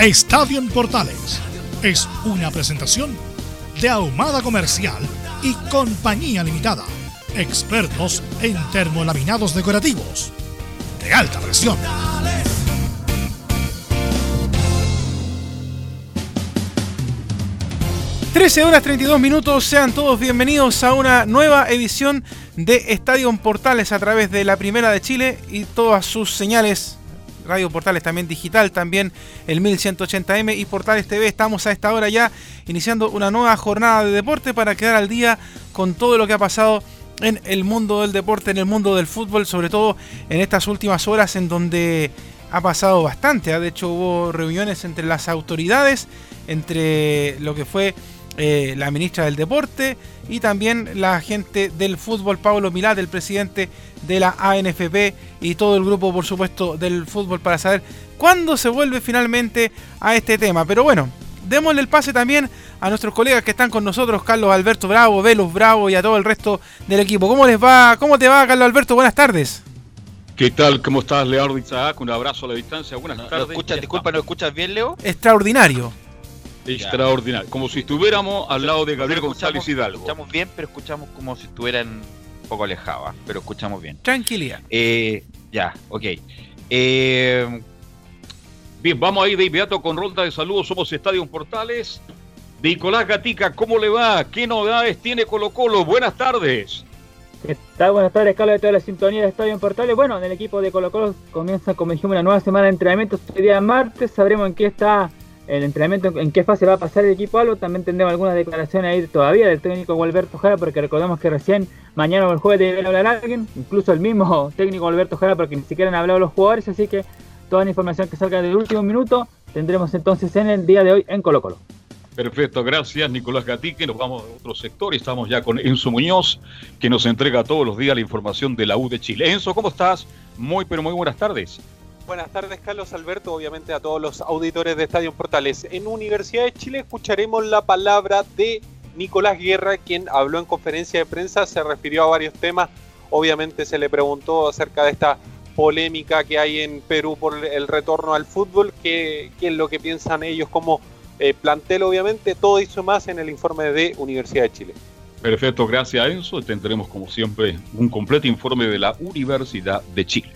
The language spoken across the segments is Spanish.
Estadio Portales es una presentación de Ahumada Comercial y Compañía Limitada. Expertos en termolaminados decorativos de alta presión. 13 horas 32 minutos, sean todos bienvenidos a una nueva edición de Estadio Portales a través de la Primera de Chile y todas sus señales, Radio Portales también digital, también el 1180M y Portales TV. Estamos a esta hora ya iniciando una nueva jornada de deporte para quedar al día con todo lo que ha pasado en el mundo del deporte, en el mundo del fútbol, sobre todo en estas últimas horas en donde ha pasado bastante. ¿eh? De hecho hubo reuniones entre las autoridades, entre lo que fue eh, la ministra del Deporte y también la gente del fútbol, Pablo Milat, el presidente de la ANFP y todo el grupo, por supuesto, del fútbol para saber cuándo se vuelve finalmente a este tema. Pero bueno, démosle el pase también a nuestros colegas que están con nosotros, Carlos Alberto Bravo, Velus Bravo y a todo el resto del equipo. ¿Cómo les va? ¿Cómo te va, Carlos Alberto? Buenas tardes. ¿Qué tal? ¿Cómo estás, Leonardo Isaac? Un abrazo a la distancia. Buenas tardes. disculpa, ¿no escuchas bien, Leo? Extraordinario. Extraordinario. Como si estuviéramos al lado de Gabriel González Hidalgo. Escuchamos bien, pero escuchamos como si estuvieran un poco alejados, ¿ah? pero escuchamos bien. Tranquilidad. Eh, ya, ok. Eh, bien, vamos a ir de inmediato con ronda de saludos. Somos Estadio Portales. Nicolás Gatica, ¿cómo le va? ¿Qué novedades tiene Colo Colo? Buenas tardes. ¿Qué tal? Buenas tardes, Carlos, de toda la sintonía de Estadio Portales. Bueno, en el equipo de Colo Colo comienza, como dijimos, una nueva semana de entrenamiento. Este día martes sabremos en qué está el entrenamiento, en qué fase va a pasar el equipo algo. También tendremos algunas declaraciones ahí todavía del técnico Alberto Jara, porque recordemos que recién mañana o el jueves debe hablar alguien, incluso el mismo técnico Alberto Jara, porque ni siquiera han hablado los jugadores, así que toda la información que salga del último minuto tendremos entonces en el día de hoy en Colo Colo. Perfecto, gracias Nicolás Gatique. Nos vamos a otro sector y estamos ya con Enzo Muñoz, que nos entrega todos los días la información de la U de Chile. Enzo, ¿cómo estás? Muy, pero muy buenas tardes. Buenas tardes, Carlos Alberto, obviamente a todos los auditores de Estadio Portales. En Universidad de Chile escucharemos la palabra de Nicolás Guerra, quien habló en conferencia de prensa, se refirió a varios temas. Obviamente se le preguntó acerca de esta polémica que hay en Perú por el retorno al fútbol, qué, es lo que piensan ellos como eh, plantel, obviamente. Todo hizo más en el informe de Universidad de Chile. Perfecto, gracias Enzo. Tendremos como siempre un completo informe de la Universidad de Chile.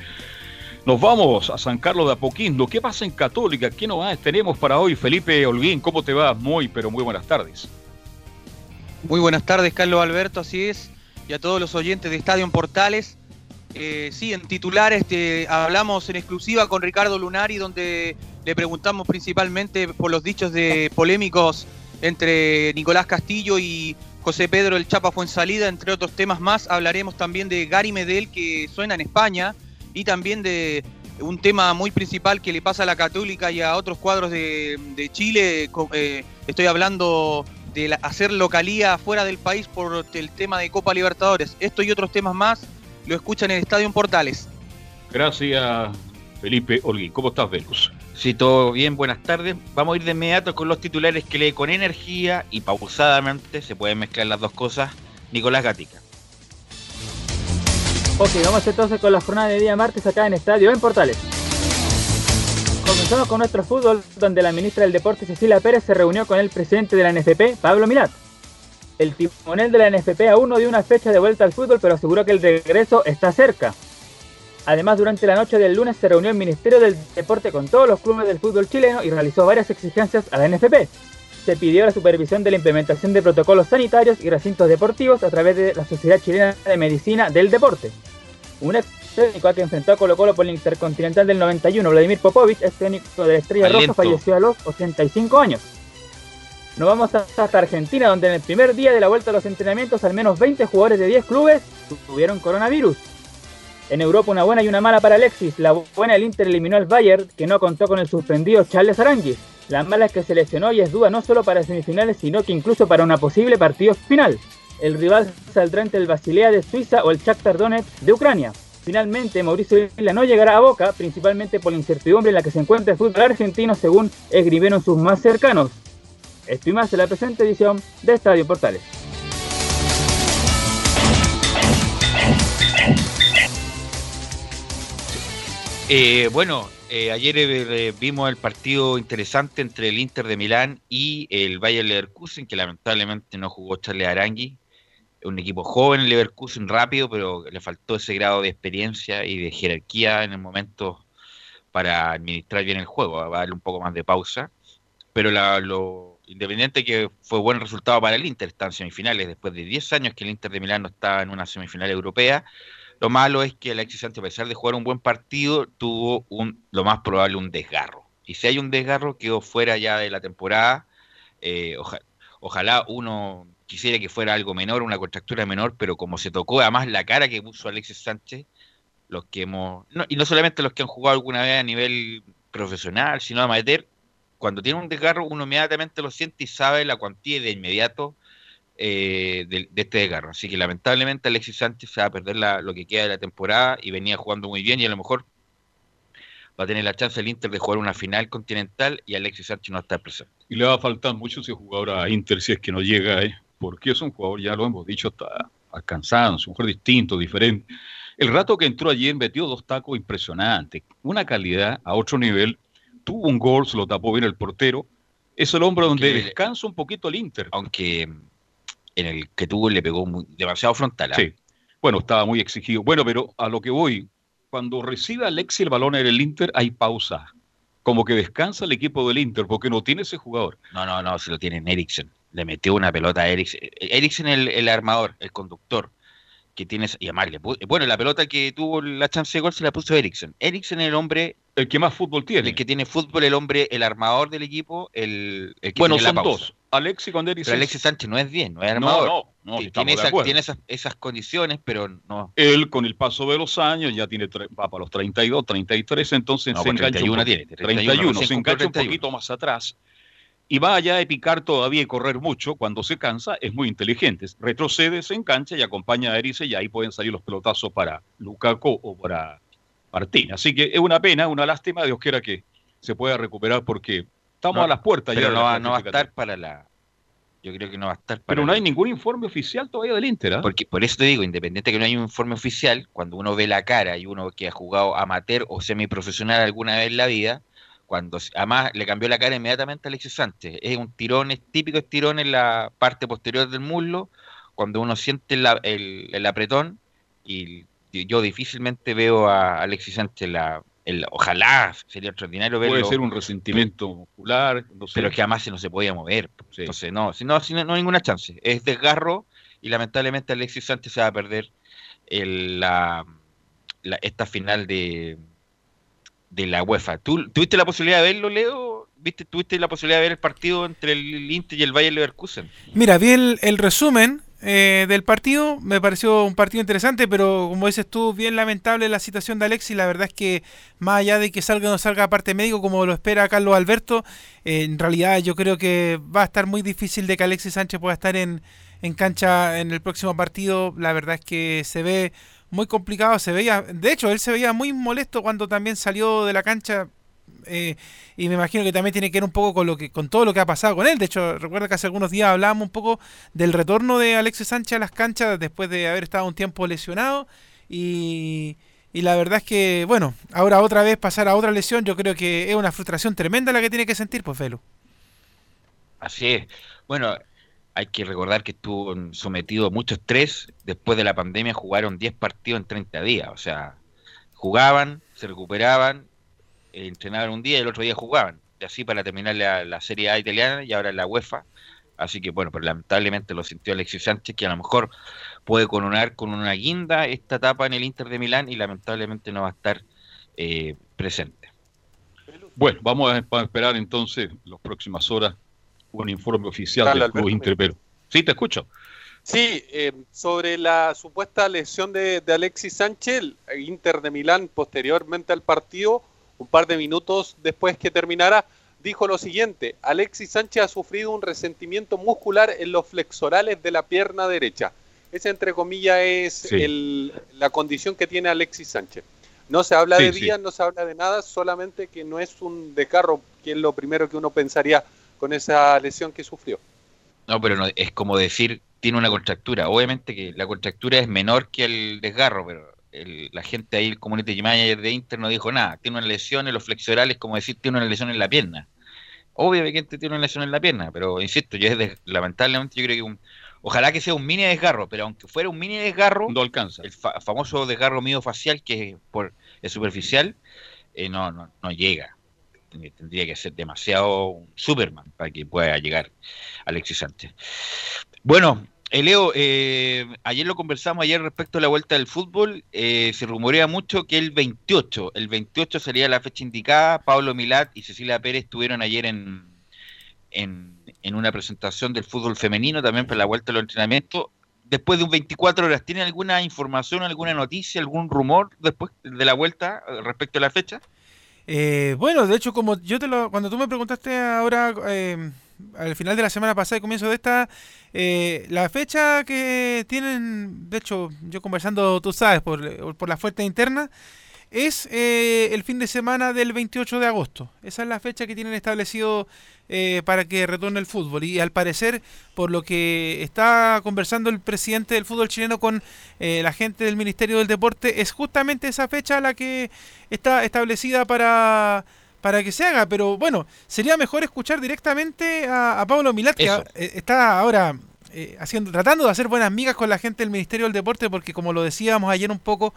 Nos vamos a San Carlos de Apoquindo. ¿Qué pasa en Católica? ¿Qué novedades tenemos para hoy? Felipe Holguín, ¿cómo te va? Muy, pero muy buenas tardes. Muy buenas tardes, Carlos Alberto, así es. Y a todos los oyentes de Estadio en Portales. Eh, sí, en titulares te hablamos en exclusiva con Ricardo Lunari, donde le preguntamos principalmente por los dichos de polémicos entre Nicolás Castillo y José Pedro el Chapa Fuensalida, entre otros temas más. Hablaremos también de Gary Medel, que suena en España y también de un tema muy principal que le pasa a la Católica y a otros cuadros de, Chile. Eh, estoy hablando de hacer localía fuera del país por el tema de Copa Libertadores. Esto y otros temas más lo escuchan en el Estadio en Portales. Gracias, Felipe Olguín. ¿Cómo estás, Velus? Sí, todo bien, buenas tardes. Vamos a ir de inmediato con los titulares que lee con energía y pausadamente, se pueden mezclar las dos cosas, Nicolás Gatica. Ok, vamos entonces con la jornada de día martes acá en Estadio en Portales. Comenzamos con nuestro fútbol, donde la ministra del Deporte Cecilia Pérez se reunió con el presidente de la NFP, Pablo Milat. El timonel de la NFP aún no dio una fecha de vuelta al fútbol, pero aseguró que el regreso está cerca. Además, durante la noche del lunes se reunió el Ministerio del Deporte con todos los clubes del fútbol chileno y realizó varias exigencias a la NFP. Se pidió la supervisión de la implementación de protocolos sanitarios y recintos deportivos a través de la Sociedad Chilena de Medicina del Deporte. Un ex técnico que enfrentó a Colo Colo por el Intercontinental del 91, Vladimir Popovich, ex técnico de la Estrella Roja, falleció a los 85 años. Nos vamos hasta Argentina, donde en el primer día de la vuelta a los entrenamientos, al menos 20 jugadores de 10 clubes tuvieron coronavirus. En Europa una buena y una mala para Alexis. La buena el Inter eliminó al Bayern, que no contó con el suspendido Charles Aranguis. La mala es que se lesionó y es duda no solo para semifinales, sino que incluso para una posible partido final. El rival saldrá entre el Basilea de Suiza o el Shakhtar Donetsk de Ucrania. Finalmente, Mauricio Isla no llegará a Boca, principalmente por la incertidumbre en la que se encuentra el fútbol argentino, según escribieron sus más cercanos. Esto y más en la presente edición de Estadio Portales. Eh, bueno, eh, ayer eh, vimos el partido interesante entre el Inter de Milán y el Bayern Leverkusen, que lamentablemente no jugó Charles Arangui. Un equipo joven, Leverkusen rápido, pero le faltó ese grado de experiencia y de jerarquía en el momento para administrar bien el juego, a darle un poco más de pausa. Pero lo independiente que fue buen resultado para el Inter, está en semifinales, después de 10 años que el Inter de Milán no estaba en una semifinal europea lo malo es que Alexis Sánchez, a pesar de jugar un buen partido, tuvo un, lo más probable un desgarro. Y si hay un desgarro, quedó fuera ya de la temporada. Eh, ojalá uno quisiera que fuera algo menor, una contractura menor, pero como se tocó además la cara que puso Alexis Sánchez, los que hemos, y no solamente los que han jugado alguna vez a nivel profesional, sino a amateur, cuando tiene un desgarro uno inmediatamente lo siente y sabe la cuantía de inmediato eh, de, este desgarro. Así que lamentablemente Alexis Sánchez se va a perder lo que queda de la temporada y venía jugando muy bien y a lo mejor va a tener la chance el Inter de jugar una final continental y Alexis Sánchez no está presente. Y le va a faltar mucho ese jugador a Inter si es que no llega, ¿eh? porque es un jugador, ya lo hemos dicho, está alcanzado, es un jugador distinto, diferente. El rato que entró ayer metió dos tacos impresionantes, una calidad a otro nivel, tuvo un gol, se lo tapó bien el portero. Es el hombre donde descansa un poquito el Inter. Aunque en el que tuvo le pegó demasiado frontal. ¿ah? Sí. Bueno, estaba muy exigido. Bueno, pero a lo que voy, cuando recibe Alexi el balón en el Inter, hay pausa. Como que descansa el equipo del Inter, porque no tiene ese jugador. No, no, no, se lo tiene en Eriksen. Le metió una pelota a Eriksen. Eriksen el, el armador, el conductor que tiene y además bueno la pelota que tuvo la chance de gol se la puso Eriksen Eriksen el hombre el que más fútbol tiene el que tiene fútbol el hombre el armador del equipo el, que bueno son dos Alexis con Pero Alexis Sánchez no es bien, no es armador. No, no, no tiene, tiene esas, esas, condiciones, pero no. Él, con el paso de los años, ya tiene va para los 32, 33, entonces se pues engancha. 31 tiene. 31, se engancha un poquito más atrás. Y va allá a picar todavía y correr mucho. Cuando se cansa, es muy inteligente. Retrocede, se engancha y acompaña a Erice, y ahí pueden salir los pelotazos para Lukaku o para Martín. Así que es una pena, una lástima. Dios quiera que se pueda recuperar porque Estamos a las puertas pero ya. no, va, no va a estar para la. Yo creo que no va a estar para. Pero no hay ningún informe oficial todavía del Inter. ¿eh? Porque por eso te digo, independiente que no hay un informe oficial, cuando uno ve la cara y uno que ha jugado amateur o semiprofesional alguna vez en la vida, cuando además le cambió la cara inmediatamente a Alexis Sánchez. Es un tirón, es típico estirón en la parte posterior del muslo, cuando uno siente el, el apretón, y yo difícilmente veo a Alexis Sánchez la, ojalá sería extraordinario verlo. Puede ser un resentimiento muscular, pero es que además no se podía mover. Entonces, no, si no, no, hay ninguna chance. Es desgarro y lamentablemente Alexis Sánchez se va a perder la, esta final de, de la UEFA. ¿Tú tuviste la posibilidad de verlo, Leo? ¿Viste, ¿Tuviste la posibilidad de ver el partido entre el Inter y el Bayern Leverkusen? Mira, vi el resumen eh, del partido. Me pareció un partido interesante, pero como dices tú, bien lamentable la situación de Alexis. La verdad es que más allá de que salga o no salga parte médico, como lo espera Carlos Alberto, eh, en realidad yo creo que va a estar muy difícil de que Alexis Sánchez pueda estar en, en cancha en el próximo partido. La verdad es que se ve muy complicado, se veía, de hecho, él se veía muy molesto cuando también salió de la cancha eh, y me imagino que también tiene que ver un poco con lo que con todo lo que ha pasado con él. De hecho, recuerda que hace algunos días hablábamos un poco del retorno de Alexis Sánchez a las canchas después de haber estado un tiempo lesionado y, y la verdad es que, bueno, ahora otra vez pasar a otra lesión, yo creo que es una frustración tremenda la que tiene que sentir, pues Felo. Así es. Bueno, hay que recordar que estuvo sometido a mucho estrés. Después de la pandemia jugaron 10 partidos en 30 días. O sea, jugaban, se recuperaban, entrenaban un día y el otro día jugaban. Y así para terminar la, la Serie A italiana y ahora la UEFA. Así que bueno, pero lamentablemente lo sintió Alexis Sánchez, que a lo mejor puede coronar con una guinda esta etapa en el Inter de Milán y lamentablemente no va a estar eh, presente. Bueno, vamos a esperar entonces las próximas horas un informe oficial del Club Inter Pero. Sí, te escucho. Sí, eh, sobre la supuesta lesión de, de, Alexis Sánchez, el Inter de Milán posteriormente al partido, un par de minutos después que terminara, dijo lo siguiente, Alexis Sánchez ha sufrido un resentimiento muscular en los flexorales de la pierna derecha. Esa, entre comillas, es Sí. el- la condición que tiene Alexis Sánchez. No se habla Sí, de sí. días, no se habla de nada, solamente que no es un desgarro, que es lo primero que uno pensaría con esa lesión que sufrió. No, pero no, es como decir, tiene una contractura. Obviamente que la contractura es menor que el desgarro, pero el- la gente ahí, el community manager de Inter no dijo nada. Tiene una lesión en los flexorales, como decir, tiene una lesión en la pierna. Obviamente tiene una lesión en la pierna, pero insisto, yo es de- lamentablemente yo creo que un, ojalá que sea un mini desgarro, pero aunque fuera un mini desgarro, No alcanza. el fa- famoso desgarro miofacial que es por es superficial, eh, no, no, no llega. Tendría- que ser demasiado un Superman para que pueda llegar Alexis Sánchez. Bueno, eh, Leo, eh, ayer lo conversamos ayer respecto a la vuelta del fútbol. eh, se rumorea mucho que el 28, el 28 sería la fecha indicada. Pablo Milat y Cecilia Pérez estuvieron ayer en, en, en una presentación del fútbol femenino también para la vuelta de los entrenamientos. Después de un 24 horas, ¿tiene alguna información, alguna noticia, algún rumor después de la vuelta eh, respecto a la fecha? Eh, bueno, de hecho, como yo te lo, cuando tú me preguntaste ahora, eh, al final de la semana pasada y comienzo de esta, eh, la fecha que tienen, de hecho, yo conversando, tú sabes, por, por la fuente interna, es eh, el fin de semana del 28 de agosto. Esa es la fecha que tienen establecido eh, para que retorne el fútbol. Y al parecer, por lo que está conversando el presidente del fútbol chileno con eh, la gente del Ministerio del Deporte, es justamente esa fecha la que está establecida para, para que se haga. Pero bueno, sería mejor escuchar directamente a, a Pablo Milat, que Eso. eh, está ahora eh, haciendo, tratando de hacer buenas migas con la gente del Ministerio del Deporte, porque como lo decíamos ayer un poco,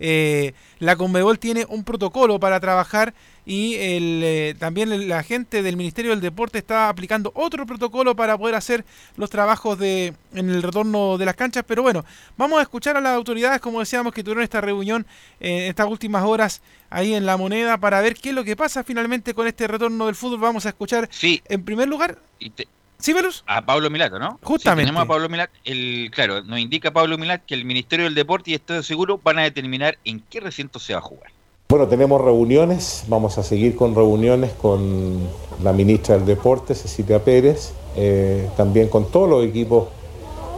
eh, la Conmebol tiene un protocolo para trabajar y el, eh, también la gente del Ministerio del Deporte está aplicando otro protocolo para poder hacer los trabajos de en el retorno de las canchas. Pero bueno, vamos a escuchar a las autoridades, como decíamos, que tuvieron esta reunión en estas últimas horas ahí en la moneda para ver qué es lo que pasa finalmente con este retorno del fútbol. Vamos a escuchar Sí, en primer lugar, y te- ¿sí, Velus? a Pablo Milato, ¿no? Justamente. Tenemos a Pablo Milat, el, claro, nos indica Pablo Milat que el Ministerio del Deporte y Estado Seguro van a determinar en qué recinto se va a jugar. Bueno, tenemos reuniones, vamos a seguir con reuniones con la ministra del Deporte, Cecilia Pérez, eh, también con todos los equipos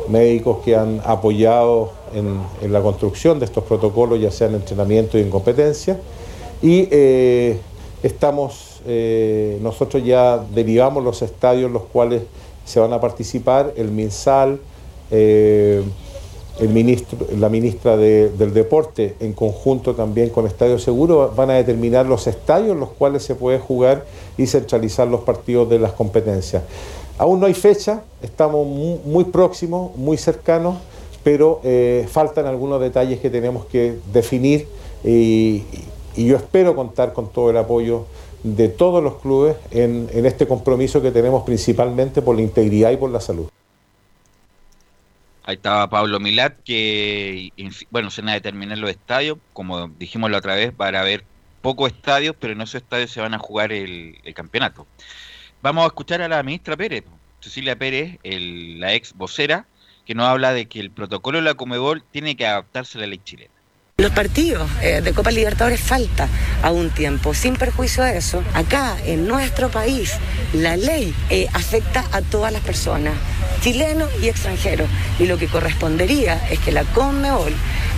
médicos que han apoyado en, en la construcción de estos protocolos, ya sea en entrenamiento y en competencia. Y eh, estamos, eh, nosotros ya derivamos los estadios en los cuales se van a participar, el MinSal, eh, la ministra de- del Deporte, en conjunto también con Estadio Seguro, van a determinar los estadios en los cuales se puede jugar y centralizar los partidos de las competencias. Aún no hay fecha, estamos mu- muy, próximos, muy cercanos, pero eh, faltan algunos detalles que tenemos que definir y yo espero contar con todo el apoyo de todos los clubes en, este compromiso que tenemos principalmente por la integridad y por la salud. Ahí estaba Pablo Milat, que, bueno, se van a determinar los estadios, como dijimos la otra vez, para haber pocos estadios, pero en esos estadios se van a jugar el, campeonato. Vamos a escuchar a la ministra Pérez, Cecilia Pérez, la ex vocera, que nos habla de que el protocolo de la Comebol tiene que adaptarse a la ley chilena. Los partidos eh, de Copa Libertadores falta aún tiempo. Sin perjuicio de eso, acá en nuestro país la ley eh, afecta a todas las personas, chilenos y extranjeros. Y lo que correspondería es que la Conmebol,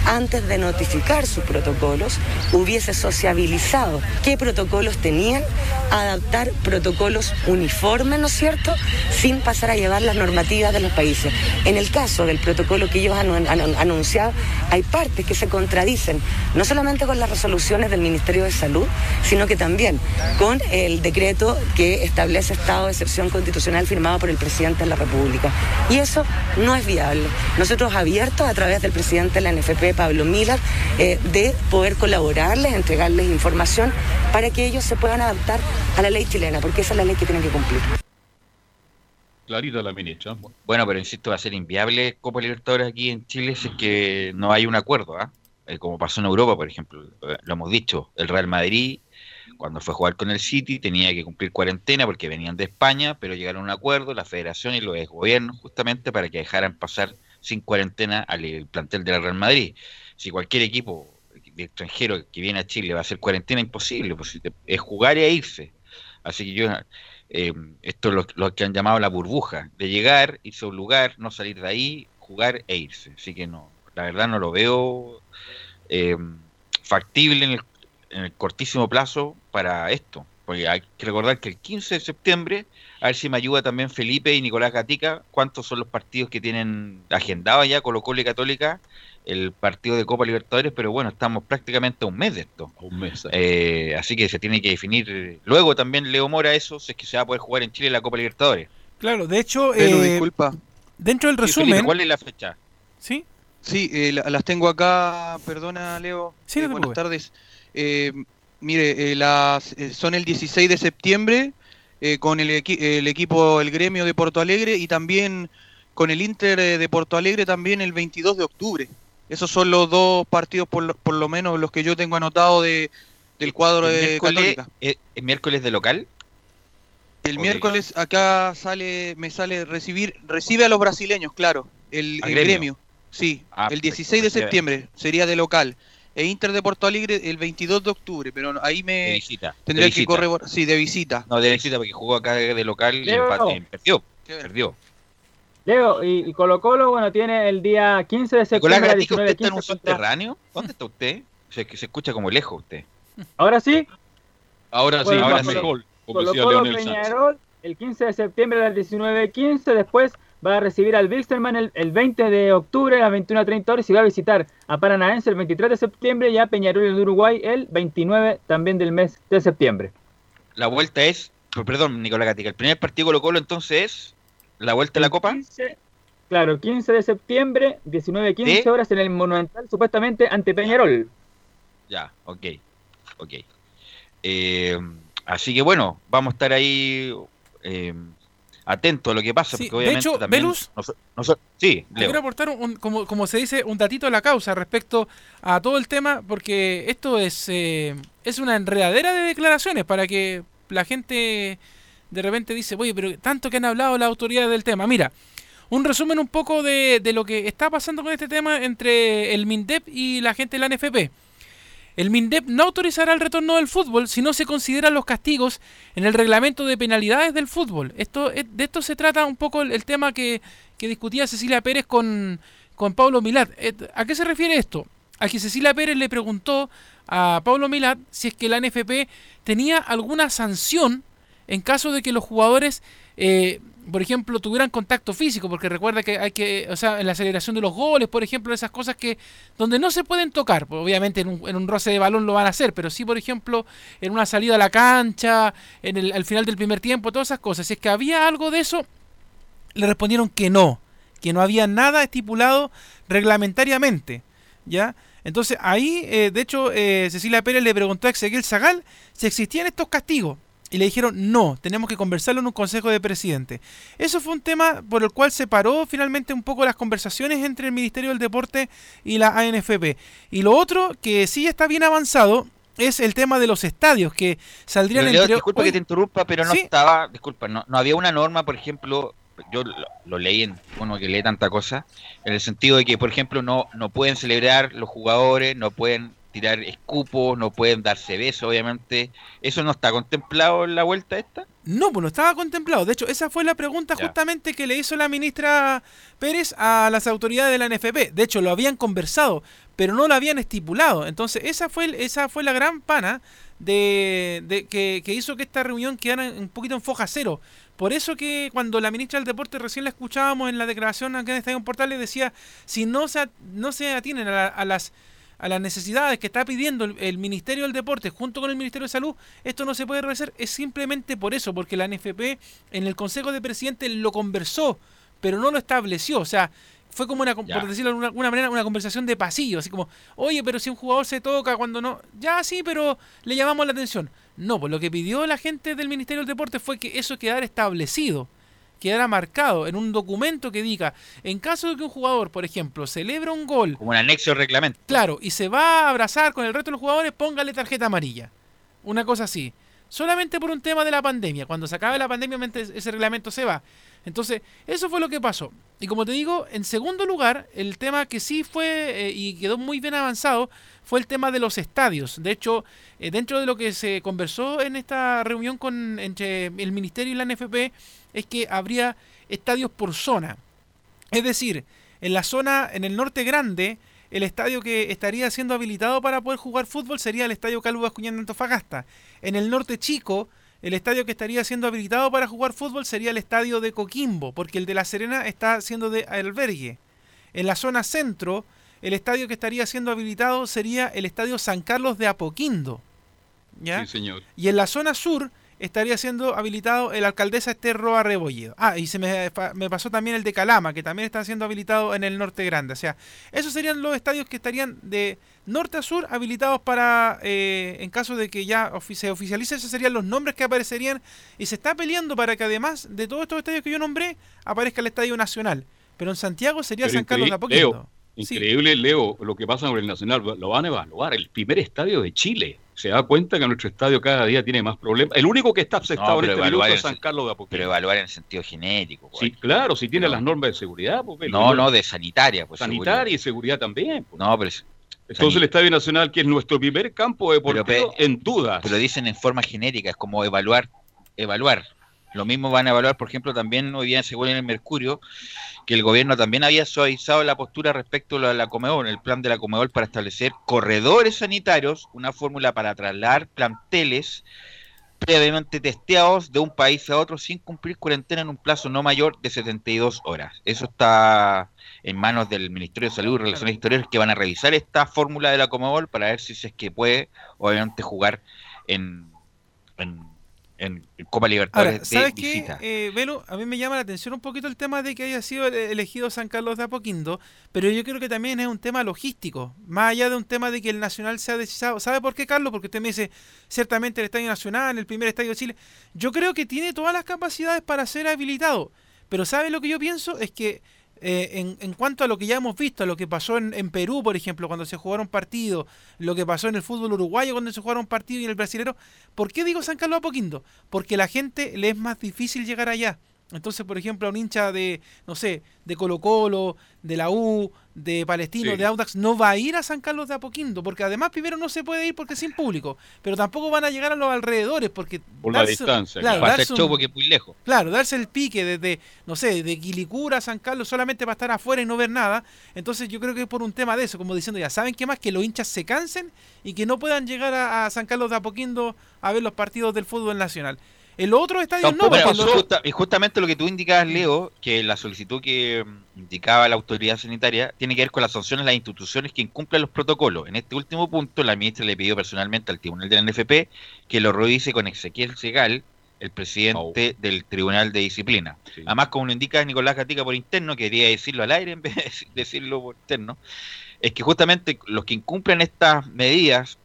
antes de notificar sus protocolos, hubiese sociabilizado qué protocolos tenían adaptar protocolos uniformes, ¿no es cierto?, sin pasar a llevar las normativas de los países. En el caso del protocolo que ellos han, anunciado, hay partes que se contradicen, no solamente con las resoluciones del Ministerio de Salud, sino que también con el decreto que establece estado de excepción constitucional firmado por el presidente de la República. Y eso no es viable. Nosotros abiertos a través del presidente de la NFP, Pablo Miller, eh, de poder colaborarles, entregarles información para que ellos se puedan adaptar a la ley chilena, porque esa es la ley que tienen que cumplir. Clarita la ministra. Bueno, pero insisto, va a ser inviable Copa Libertadores aquí en Chile si es que no hay un acuerdo, ¿ah? eh, como pasó en Europa, por ejemplo. Eh, lo hemos dicho, el Real Madrid, cuando fue a jugar con el City, tenía que cumplir cuarentena porque venían de España, pero llegaron a un acuerdo, la federación y los gobiernos, justamente para que dejaran pasar sin cuarentena al plantel del Real Madrid. Si cualquier equipo extranjero que viene a Chile va a hacer cuarentena, imposible, pues es jugar e irse. Así que yo, eh, esto es lo, que han llamado la burbuja, de llegar, irse a un lugar, no salir de ahí, jugar e irse. Así que no, la verdad no lo veo eh, factible en el, en el cortísimo plazo para esto. Porque hay que recordar que el 15 de septiembre, a ver si me ayuda también Felipe y Nicolás Gatica, cuántos son los partidos que tienen agendados ya Colo Colo y Católica el partido de Copa Libertadores, pero bueno, estamos prácticamente a un mes de esto. Un mes. Eh, así que se tiene que definir. Luego también Leo Mora eso, si es que se va a poder jugar en Chile la Copa Libertadores. Claro, de hecho, pero, eh, disculpa. Dentro del resumen. ¿Cuál es la fecha? Sí. Sí, eh, las tengo acá, perdona Leo. Sí, buenas tardes. Mire, las, son el 16 de septiembre con el, el equipo, el gremio de Porto Alegre y también con el Inter de Porto Alegre también el 22 de octubre. Esos son los dos partidos, por lo, por lo menos los que yo tengo anotado de, del cuadro de Católica. ¿El miércoles de local? El miércoles acá sale, me sale recibir, recibe a los brasileños, claro, el, gremio. Sí, ah, el 16 de septiembre sería de local. E Inter de Porto Alegre el 22 de octubre, pero ahí me visita, tendría que correr, sí, de visita. No, de visita porque jugó acá de local y empate, perdió. Perdió. Leo, y, Colo Colo, bueno, tiene el día 15 de septiembre. ¿usted está en un subterráneo? ¿Dónde está usted? Se, se escucha como lejos usted. ¿Ahora sí? Ahora sí, ahora mejor. Colo Colo Peñarol, el 15 de septiembre a las 19.15, después va a recibir al Wilstermann el, el, 20 de octubre a las 21.30 horas y va a visitar a Paranaense el 23 de septiembre y a Peñarol en Uruguay el 29 también del mes de septiembre. La vuelta es, perdón, Nicolás Gatica, el primer partido Colo Colo entonces es ¿La vuelta a la Copa? claro, 15 de septiembre, 19-15 horas en el Monumental, supuestamente ante Peñarol. Ya, ok, ok. Eh, así que bueno, vamos a estar ahí eh, atentos a lo que pasa. porque obviamente de hecho, Velus, sí, quiero aportar, un, como, como, se dice, un datito a la causa respecto a todo el tema, porque esto es, eh, es una enredadera de declaraciones para que la gente de repente dice, oye, pero tanto que han hablado las autoridades del tema. Mira, un resumen un poco de, lo que está pasando con este tema entre el MINDEP y la gente de la NFP. El MINDEP no autorizará el retorno del fútbol si no se consideran los castigos en el reglamento de penalidades del fútbol. Esto, de esto se trata un poco el, tema que, discutía Cecilia Pérez con, con Pablo Milad. Eh, ¿A qué se refiere esto? A que Cecilia Pérez le preguntó a Pablo Milad si es que la NFP tenía alguna sanción en caso de que los jugadores, eh, por ejemplo, tuvieran contacto físico, porque recuerda que hay que, o sea, en la aceleración de los goles, por ejemplo, esas cosas que, donde no se pueden tocar, pues, obviamente en un, en un, roce de balón lo van a hacer, pero sí, por ejemplo, en una salida a la cancha, en el, al final del primer tiempo, todas esas cosas. Si es que había algo de eso, le respondieron que no, que no había nada estipulado reglamentariamente, ¿ya? Entonces ahí, eh, de hecho, eh, Cecilia Pérez le preguntó a Ezequiel Zagal si existían estos castigos y le dijeron, no, tenemos que conversarlo en un consejo de presidente. Eso fue un tema por el cual se paró finalmente un poco las conversaciones entre el Ministerio del Deporte y la ANFP. Y lo otro, que sí está bien avanzado, es el tema de los estadios, que saldrían entre... Disculpa que te interrumpa, pero no estaba, disculpa, no, no había una norma, por ejemplo, yo lo, leí en uno que lee tanta cosa, en el sentido de que, por ejemplo, no, no pueden celebrar los jugadores, no pueden tirar escupos, no pueden darse besos, obviamente. ¿Eso no está contemplado en la vuelta esta? No, pues no estaba contemplado. De hecho, esa fue la pregunta justamente que le hizo la ministra Pérez a las autoridades de la NFP. De hecho, lo habían conversado, pero no lo habían estipulado. Entonces, esa fue, esa fue la gran pana de, que, hizo que esta reunión quedara un poquito en foja cero. Por eso que cuando la ministra del Deporte recién la escuchábamos en la declaración acá en Estadio Portal, le decía, si no se, no se atienen a, las a las necesidades que está pidiendo el, Ministerio del Deporte junto con el Ministerio de Salud, esto no se puede realizar. Es simplemente por eso, porque la NFP en el Consejo de Presidentes lo conversó, pero no lo estableció. O sea, fue como una, por decirlo de alguna manera, una conversación de pasillo, así como, oye, pero si un jugador se toca cuando no, ya sí, pero le llamamos la atención. No, pues lo que pidió la gente del Ministerio del Deporte fue que eso quedara establecido, quedara marcado en un documento que diga, en caso de que un jugador, por ejemplo, celebra un gol. Como un anexo reglamento. Claro, y se va a abrazar con el resto de los jugadores, póngale tarjeta amarilla. Una cosa así. Solamente por un tema de la pandemia. Cuando se acabe la pandemia, ese reglamento se va. Entonces, eso fue lo que pasó. Y como te digo, en segundo lugar, el tema que sí fue eh, y quedó muy bien avanzado fue el tema de los estadios. De hecho, eh, dentro de lo que se conversó en esta reunión con entre el Ministerio y la NFP, es que habría estadios por zona. Es decir, en la zona, en el norte grande, el estadio que estaría siendo habilitado para poder jugar fútbol sería el Estadio Calvo Bascuñán de Antofagasta. En el norte chico, el estadio que estaría siendo habilitado para jugar fútbol sería el estadio de Coquimbo, porque el de La Serena está siendo de albergue. En la zona centro, el estadio que estaría siendo habilitado sería el estadio San Carlos de Apoquindo. ¿ya? Sí, señor. Y en la zona sur estaría siendo habilitado el alcaldesa Esther Roa Rebolledo. Ah, y se me, me, pasó también el de Calama, que también está siendo habilitado en el norte grande. O sea, esos serían los estadios que estarían de norte a sur habilitados para, eh, en caso de que ya se oficialice, esos serían los nombres que aparecerían. Y se está peleando para que además de todos estos estadios que yo nombré, aparezca el Estadio Nacional. Pero en Santiago sería San Carlos de Apoquindo. Increíble, Leo, lo que pasa con el Nacional. Lo van a evaluar. El primer estadio de Chile. Se da cuenta que nuestro estadio cada día tiene más problemas. El único que está aceptado en este minuto es San Carlos de Apoquindo. Pero evaluar en sentido genético. Pues. Sí, claro, si tiene las normas de seguridad. Pues, no, no, de sanitaria. Pues, sanitaria y seguridad también. Pues. No, pero entonces el Estadio Nacional, que es nuestro primer campo deportivo, en dudas. Pero dicen en forma genérica, es como evaluar, evaluar. Lo mismo van a evaluar, por ejemplo, también hoy día según en el Mercurio, que el gobierno también había suavizado la postura respecto a la Comebol, el plan de la Comebol para establecer corredores sanitarios, una fórmula para trasladar planteles previamente testeados de un país a otro sin cumplir cuarentena en un plazo no mayor de 72 horas. Eso está en manos del Ministerio de Salud y Relaciones Exteriores que van a revisar esta fórmula de la Comebol para ver si es que puede, obviamente, jugar en, en en Copa Libertadores Ahora, ¿sabes qué, eh, Velo? A mí me llama la atención un poquito el tema de que haya sido elegido San Carlos de Apoquindo, pero yo creo que también es un tema logístico, más allá de un tema de que el Nacional sea decisado. ¿Sabe por qué, Carlos? Porque usted me dice, ciertamente el Estadio Nacional, el primer Estadio de Chile, yo creo que tiene todas las capacidades para ser habilitado, pero ¿sabe lo que yo pienso? Es que eh, en, cuanto a lo que ya hemos visto, lo que pasó en, Perú, por ejemplo, cuando se jugaron partidos, lo que pasó en el fútbol uruguayo cuando se jugaron partidos y en el brasilero, ¿por qué digo San Carlos Apoquindo? Porque la gente le es más difícil llegar allá. Entonces, por ejemplo, a un hincha de, no sé, de Colo Colo, de la U, de Palestino, de Audax, no va a ir a San Carlos de Apoquindo, porque además primero no se puede ir porque es sin público, pero tampoco van a llegar a los alrededores porque... Por la distancia. Claro, darse porque es muy lejos. Claro, darse el pique desde, no sé, de Quilicura a San Carlos solamente para estar afuera y no ver nada. Entonces yo creo que es por un tema de eso, como diciendo, ya saben qué más, que los hinchas se cansen y que no puedan llegar a, a San Carlos de Apoquindo a ver los partidos del fútbol nacional. El otro estadio no. y justamente lo que tú indicabas, Leo, que la solicitud que mm, indicaba la autoridad sanitaria tiene que ver con las sanciones a las instituciones que incumplen los protocolos. En este último punto, la ministra le pidió personalmente al tribunal de la NFP que lo revise con Ezequiel Segal, el presidente del Tribunal de Disciplina. Además, como lo indica Nicolás Gatica por interno, quería decirlo al aire en vez de decirlo por interno, es que justamente los que incumplen estas medidas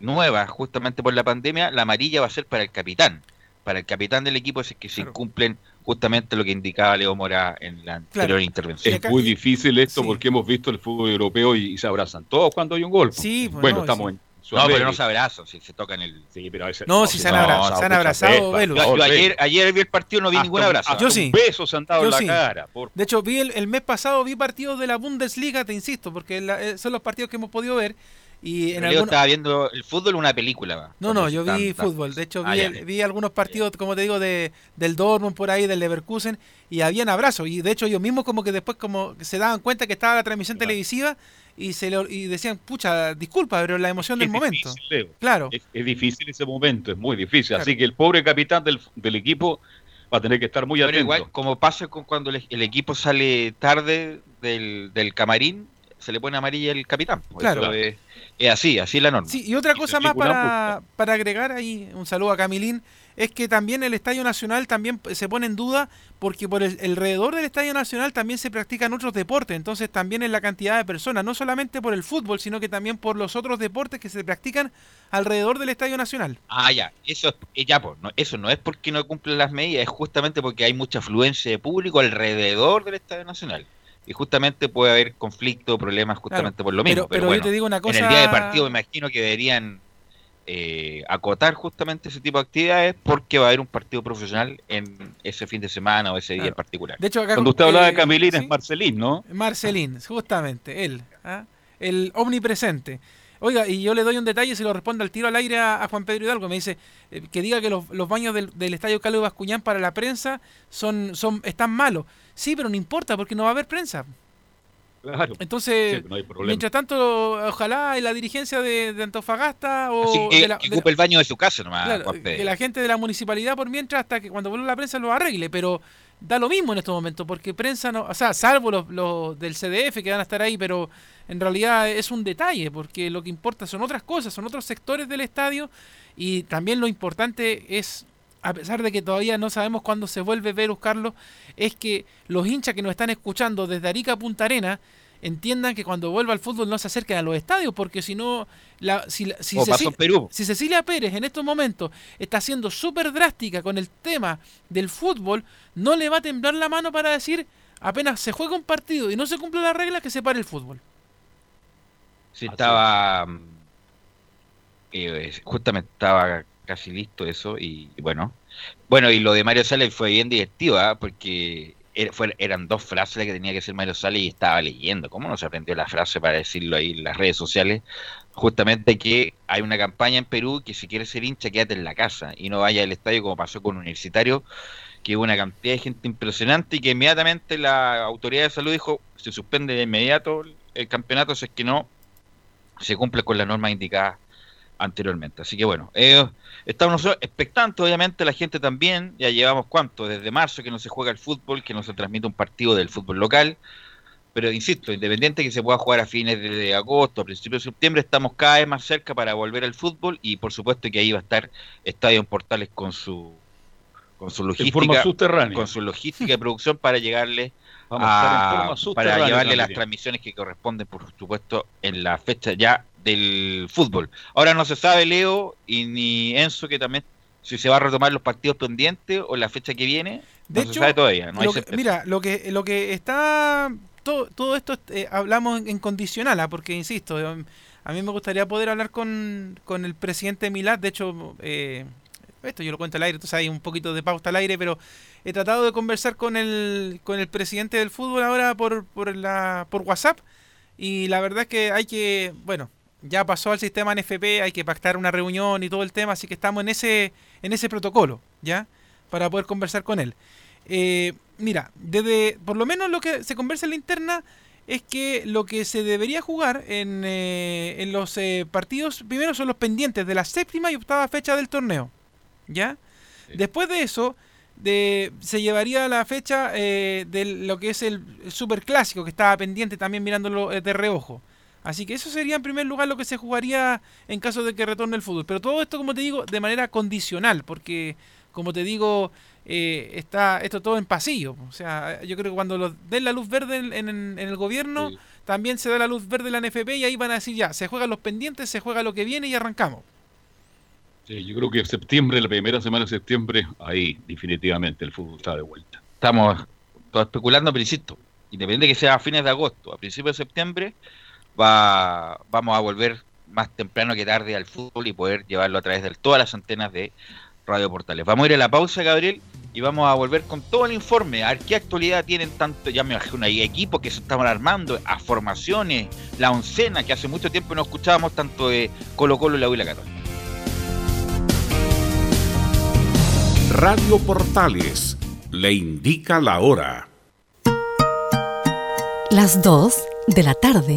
nuevas, justamente por la pandemia, la amarilla va a ser para el capitán para el capitán del equipo es que se incumplen justamente lo que indicaba Leo Mora en la anterior intervención. Es muy difícil esto porque hemos visto el fútbol europeo y, se abrazan todos cuando hay un gol. Sí, pues bueno, estamos en no, pero no se abrazan, si se tocan el. Sí, pero no, si se han, abrazado, se han abrazado, ayer, ayer vi el partido, no vi ningún abrazo. Yo sí. Besos han dado en la cara. De hecho, vi el, mes pasado vi partidos de la Bundesliga, te insisto, porque eh, son los partidos que hemos podido ver Y en algunos... estaba viendo el fútbol una película. va, No, no, yo vi fútbol. De hecho, Ah, vi, ya. el- vi algunos partidos, como te digo, de, del Dortmund por ahí, del Leverkusen, y habían abrazos. Y de hecho, ellos mismos como que después como se daban cuenta que estaba la transmisión Claro. televisiva y se lo, y decían, pucha, disculpa, pero la emoción del Es momento. difícil, Leo. Claro. Es, es difícil ese momento, es muy difícil. Claro. Así que el pobre capitán del, del equipo va a tener que estar muy Pero atento. igual, como pasa con cuando el, el equipo sale tarde del, del camarín, se le pone amarilla el capitán. pues, Claro. eso es, es así, así es la norma. Sí, y otra cosa más para, para agregar ahí, un saludo a Camilín, es que también el Estadio Nacional también se pone en duda porque por el alrededor del Estadio Nacional también se practican otros deportes, entonces también en la cantidad de personas, no solamente por el fútbol, sino que también por los otros deportes que se practican alrededor del Estadio Nacional. Ah, ya, eso es, eh, ya, pues, no, eso no es porque no cumplen las medidas, es justamente porque hay mucha afluencia de público alrededor del Estadio Nacional. Y justamente puede haber conflicto, problemas justamente por lo mismo. Pero, pero, bueno, yo te digo una cosa... en el día de partido me imagino que deberían eh, acotar justamente ese tipo de actividades porque va a haber un partido profesional en ese fin de semana o ese día en particular. De hecho, acá Cuando usted hablaba de eh, Camilín ¿sí? es Marcelín, ¿no? Marcelín, justamente, él, ¿ah? el omnipresente. Oiga, y yo le doy un detalle, se lo respondo al tiro al aire a, a Juan Pedro Hidalgo. Me dice eh, que diga que los, los baños del, del estadio Carlos Bascuñán para la prensa son, son están malos. Sí, pero no importa porque no va a haber prensa. Claro. Entonces, Sí, no hay problema. mientras tanto, ojalá y la dirigencia de, de Antofagasta o Así que, de la, que de- ocupe el baño de su casa nomás, claro, Juan Pedro. que la gente de la municipalidad por mientras hasta que cuando vuelva la prensa lo arregle, pero da lo mismo en estos momentos, porque prensa no, o sea, salvo los, los del CDF que van a estar ahí, pero en realidad es un detalle, porque lo que importa son otras cosas, son otros sectores del estadio y también lo importante es a pesar de que todavía no sabemos cuándo se vuelve Verus Carlos, es que los hinchas que nos están escuchando desde Arica a Punta Arena entiendan que cuando vuelva al fútbol no se acerquen a los estadios, porque si no, la, si, si Como pasó Ceci- en Perú. si Cecilia Pérez en estos momentos está siendo súper drástica con el tema del fútbol, no le va a temblar la mano para decir apenas se juega un partido y no se cumple la regla que se pare el fútbol. Sí, estaba. mm, eh, justamente estaba casi listo eso y, y bueno. Bueno, y lo de Mario Sala fue bien divertido, ¿ah? porque eran dos frases que tenía que decir Mario Sala y estaba leyendo. ¿Cómo no se aprendió la frase para decirlo ahí en las redes sociales? Justamente que hay una campaña en Perú que si quieres ser hincha, quédate en la casa y no vaya al estadio como pasó con Universitario, que hubo una cantidad de gente impresionante y que inmediatamente la autoridad de salud dijo se suspende de inmediato el campeonato si es que no se cumple con las normas indicadas anteriormente. Así que bueno, eh, estamos nosotros expectantes, obviamente la gente también, ya llevamos cuánto, desde marzo que no se juega el fútbol, que no se transmite un partido del fútbol local, pero insisto, independiente que se pueda jugar a fines de agosto, a principios de septiembre, estamos cada vez más cerca para volver al fútbol y por supuesto que ahí va a estar Estadio en Portales con su con su logística subterránea. con su logística de producción para llegarle Vamos a a- para llevarle las transmisiones que corresponden, por supuesto, en la fecha ya del fútbol. Ahora no se sabe, Leo, y ni Enzo, que también, si se va a retomar los partidos pendientes o la fecha que viene, De no se sabe todavía. No hay que- mira, lo que, lo que está. Todo, todo esto eh, hablamos en, en condicional, ¿ah? porque insisto, eh, a mí me gustaría poder hablar con, con el presidente de Milad. De hecho, eh, esto yo lo cuento al aire, entonces hay un poquito de pauta al aire, pero he tratado de conversar con el, con el presidente del fútbol ahora por, por, la, por WhatsApp. Y la verdad es que hay que. Bueno, ya pasó al sistema NFP, hay que pactar una reunión y todo el tema, así que estamos en ese, en ese protocolo, ¿ya? Para poder conversar con él. Eh, mira, desde por lo menos lo que se conversa en la interna es que lo que se debería jugar en, eh, en los eh, partidos, primero son los pendientes de la séptima y octava fecha del torneo, ¿ya? Después de eso, de, se llevaría la fecha de lo que es el, el super clásico que estaba pendiente también mirándolo de reojo. Así que eso sería en primer lugar lo que se jugaría en caso de que retorne el fútbol. Pero todo esto, como te digo, de manera condicional, porque, como te digo, eh, está esto todo en pasillo. O sea, yo creo que cuando los den la luz verde en, en- en el gobierno, Sí. también se da la luz verde en la NFP y ahí van a decir ya, se juegan los pendientes, se juega lo que viene y arrancamos. Sí, yo creo que en septiembre, la primera semana de septiembre, ahí definitivamente el fútbol está de vuelta. Estamos todos especulando, pero insisto, independiente que sea a fines de agosto, a principios de septiembre, va, vamos a volver más temprano que tarde al fútbol y poder llevarlo a través de todas las antenas de Radio Portales. Vamos a ir a la pausa, Gabriel, y vamos a volver con todo el informe, a ver qué actualidad tienen tanto, ya me imagino, hay equipos que se estaban armando, a formaciones, la oncena, que hace mucho tiempo no escuchábamos tanto de Colo Colo y la Huila Católica. Radio Portales le indica la hora. Las 2 de la tarde.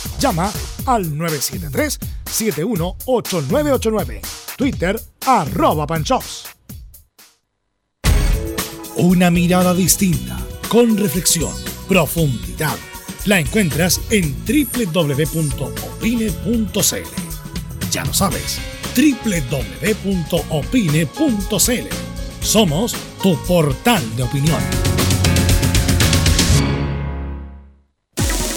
Llama al 973-718989. Twitter arroba panchops. Una mirada distinta, con reflexión, profundidad. La encuentras en www.opine.cl ya lo sabes, www.opine.cl. Somos tu portal de opinión.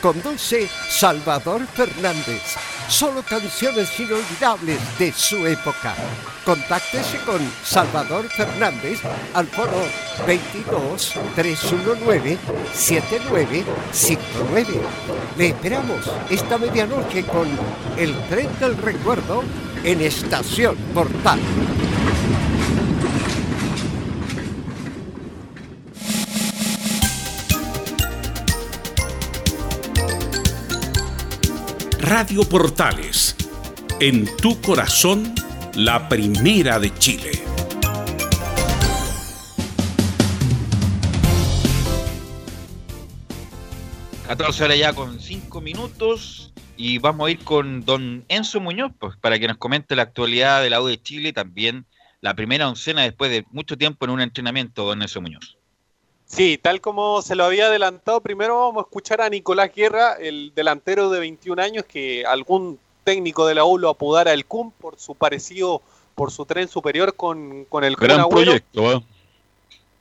Conduce Salvador Fernández. Solo canciones inolvidables de su época. Contáctese con Salvador Fernández al foro 22 319 7959. Le esperamos esta medianoche con el tren del recuerdo en Estación Portal. Radio Portales, en tu corazón, la primera de Chile. ...14 horas ya con 5 minutos... ...y vamos a ir con don Enzo Muñoz... Pues, ...para que nos comente la actualidad de la U de Chile... ...también la primera oncena después de mucho tiempo en un entrenamiento... ...don Enzo Muñoz. Sí, tal como se lo había adelantado, primero vamos a escuchar a Nicolás Guerra, el delantero de 21 años, que algún técnico de la U lo apodara el CUM por su parecido, por su tren superior con, con el Gran proyecto, ¿eh?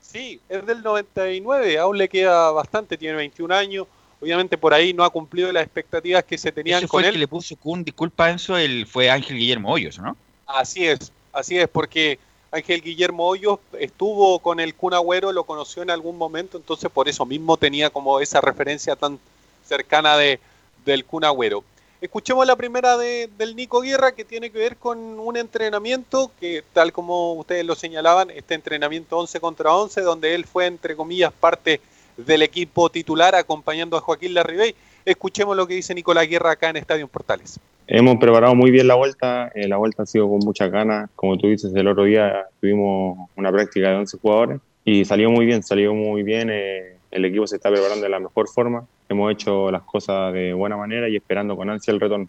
Sí, es del 99, aún le queda bastante, tiene 21 años. Obviamente por ahí no ha cumplido las expectativas que se tenían Ese con fue él. el que le puso CUM, disculpa Enzo, el, fue Ángel Guillermo Hoyos, ¿no? Así es, así es, porque Ángel Guillermo Hoyos estuvo con el Kun Agüero, lo conoció en algún momento, entonces por eso mismo tenía como esa referencia tan cercana de, del Kun Agüero. Escuchemos la primera de, del Nico Guerra que tiene que ver con un entrenamiento que, tal como ustedes lo señalaban, este entrenamiento 11 contra 11, donde él fue, entre comillas, parte del equipo titular acompañando a Joaquín Larribey. Escuchemos lo que dice Nicolás Guerra acá en Estadio Portales. Hemos preparado muy bien la vuelta, eh, la vuelta ha sido con muchas ganas, como tú dices, el otro día tuvimos una práctica de 11 jugadores y salió muy bien, salió muy bien, eh, el equipo se está preparando de la mejor forma, hemos hecho las cosas de buena manera y esperando con ansia el retorno.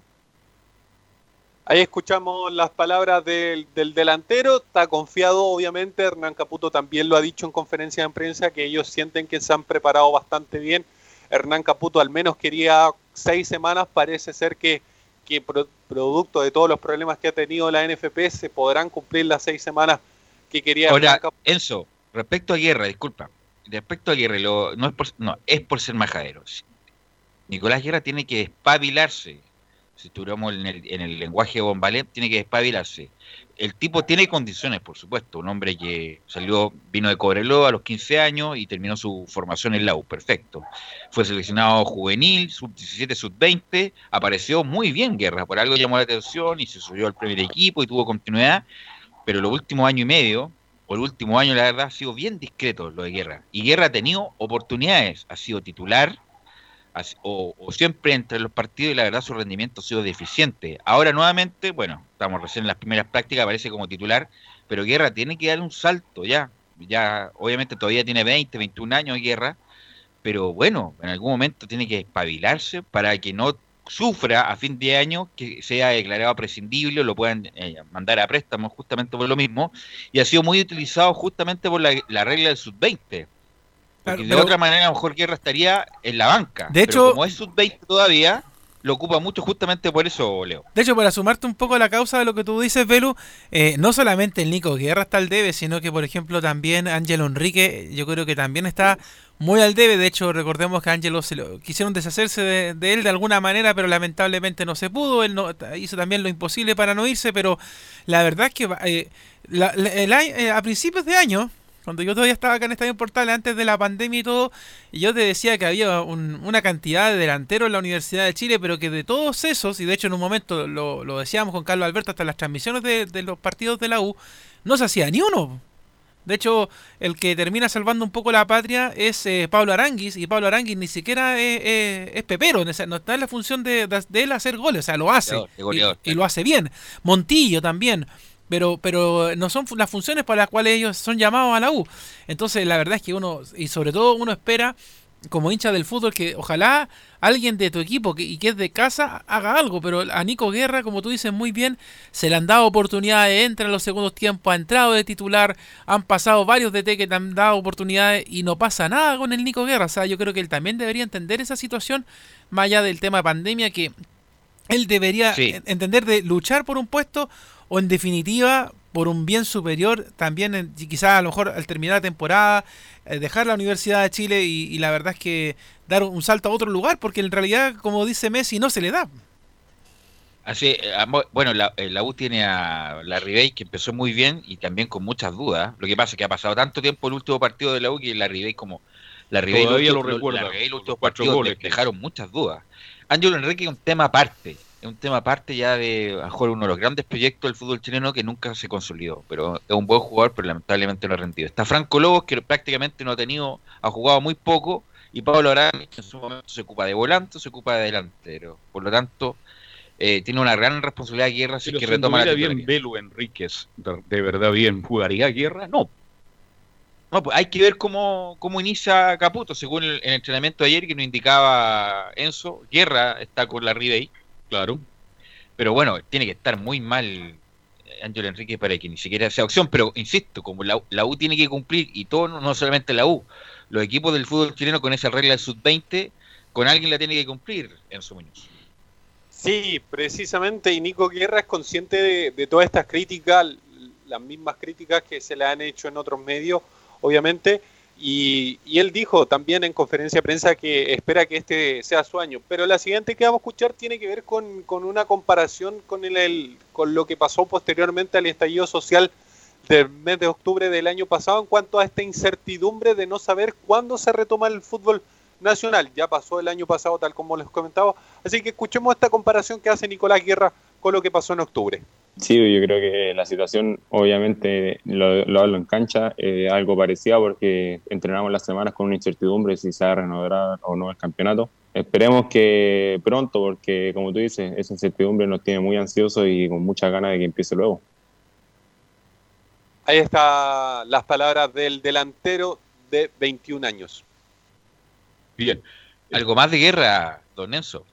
Ahí escuchamos las palabras del, del, delantero, está confiado obviamente, Hernán Caputo también lo ha dicho en conferencia de prensa, que ellos sienten que se han preparado bastante bien. Hernán Caputo al menos quería seis semanas, parece ser que, que producto de todos los problemas que ha tenido la NFP se podrán cumplir las seis semanas que quería. Ahora, Enzo, respecto a Guerra, disculpa, respecto a Guerra, lo, no, es por, no, es por ser majadero. Nicolás Guerra tiene que espabilarse si estuviéramos en el, en el lenguaje bombalé, tiene que despabilarse. El tipo tiene condiciones, por supuesto, un hombre que salió, vino de Cobreloa a los 15 años y terminó su formación en la perfecto. Fue seleccionado juvenil, sub-17, sub-20, apareció muy bien Guerra, por algo llamó la atención y se subió al primer equipo y tuvo continuidad, pero los últimos año y medio, o el último año, la verdad, ha sido bien discreto lo de Guerra. Y Guerra ha tenido oportunidades, ha sido titular, o, siempre entre los partidos y la verdad su rendimiento ha sido deficiente. Ahora nuevamente, bueno, estamos recién en las primeras prácticas, aparece como titular, pero Guerra tiene que dar un salto ya. Ya, obviamente todavía tiene 20, 21 años Guerra, pero bueno, en algún momento tiene que espabilarse para que no sufra a fin de año que sea declarado prescindible, lo puedan eh, mandar a préstamo justamente por lo mismo, y ha sido muy utilizado justamente por la, la regla del sub-20 de otra manera, a lo mejor Guerra estaría en la banca. De hecho, como es sub-20 todavía, lo ocupa mucho justamente por eso, Leo. De hecho, para sumarte un poco a la causa de lo que tú dices, Velu, eh, no solamente el Nico Guerra está al debe, sino que, por ejemplo, también Ángelo Enrique, yo creo que también está muy al debe. De hecho, recordemos que Ángelo se lo, quisieron deshacerse de, él de alguna manera, pero lamentablemente no se pudo. Él no, hizo también lo imposible para no irse, pero la verdad es que eh, eh, a principios de año, cuando yo todavía estaba acá en Estadio Portal antes de la pandemia y todo, y yo te decía que había una cantidad de delanteros en la Universidad de Chile, pero que de todos esos, y de hecho en un momento lo, decíamos con Carlos Alberto hasta las transmisiones de, los partidos de la U, no se hacía ni uno. De hecho, el que termina salvando un poco la patria es eh, Pablo Aranguis, y Pablo Aranguis ni siquiera es, pepero, no está en la función de, él hacer goles, o sea, lo hace, y, y lo hace bien. Montillo también pero, pero no son las funciones para las cuales ellos son llamados a la U. Entonces, la verdad es que uno, y sobre todo uno espera, como hincha del fútbol, que ojalá alguien de tu equipo que, y que es de casa haga algo. Pero a Nico Guerra, como tú dices muy bien, se le han dado oportunidades, entra en los segundos tiempos, ha entrado de titular, han pasado varios DT que te han dado oportunidades y no pasa nada con el Nico Guerra. O sea, yo creo que él también debería entender esa situación, más allá del tema de pandemia, que él debería entender de luchar por un puesto o en definitiva por un bien superior también quizás a lo mejor al terminar la temporada eh, dejar la Universidad de Chile y, la verdad es que dar un salto a otro lugar porque en realidad como dice Messi no se le da Así, eh, bueno, la, eh, la, U tiene a la Ribey que empezó muy bien y también con muchas dudas. Lo que pasa es que ha pasado tanto tiempo el último partido de la U que la Ribey como la Ribey Todavía lo, recuerda. los últimos partidos goles, dejaron muchas dudas. Ángelo Enrique un tema aparte es un tema aparte ya de a mejor uno de los grandes proyectos del fútbol chileno que nunca se consolidó, pero es un buen jugador, pero lamentablemente no ha rendido. Está Franco Lobos, que prácticamente no ha tenido, ha jugado muy poco, y Pablo Arán en su momento se ocupa de volante, se ocupa de delantero. Por lo tanto, eh, tiene una gran responsabilidad de guerra si que retoma la bien Belu Enríquez, de, verdad bien, ¿jugaría guerra? No. No, pues hay que ver cómo, cómo inicia Caputo, según el, entrenamiento de ayer que nos indicaba Enzo, Guerra está con la Ribey Claro. Pero bueno, tiene que estar muy mal eh, Ángel Enrique para que ni siquiera sea opción. Pero insisto, como la, U tiene que cumplir, y todo, no solamente la U, los equipos del fútbol chileno con esa regla del sub-20, con alguien la tiene que cumplir, en su Muñoz. Sí, precisamente, y Nico Guerra es consciente de, de todas estas críticas, las mismas críticas que se le han hecho en otros medios, obviamente, y, él dijo también en conferencia de prensa que espera que este sea su año. Pero la siguiente que vamos a escuchar tiene que ver con, una comparación con, el, con lo que pasó posteriormente al estallido social del mes de octubre del año pasado en cuanto a esta incertidumbre de no saber cuándo se retoma el fútbol nacional. Ya pasó el año pasado, tal como les comentaba. Así que escuchemos esta comparación que hace Nicolás Guerra con lo que pasó en octubre. Sí, yo creo que la situación, obviamente, lo, lo hablo en cancha, eh, algo parecido porque entrenamos las semanas con una incertidumbre si se va a renovar o no el campeonato. Esperemos que pronto, porque como tú dices, esa incertidumbre nos tiene muy ansiosos y con muchas ganas de que empiece luego. Ahí están las palabras del delantero de 21 años. Bien. Algo más de guerra, don Enzo.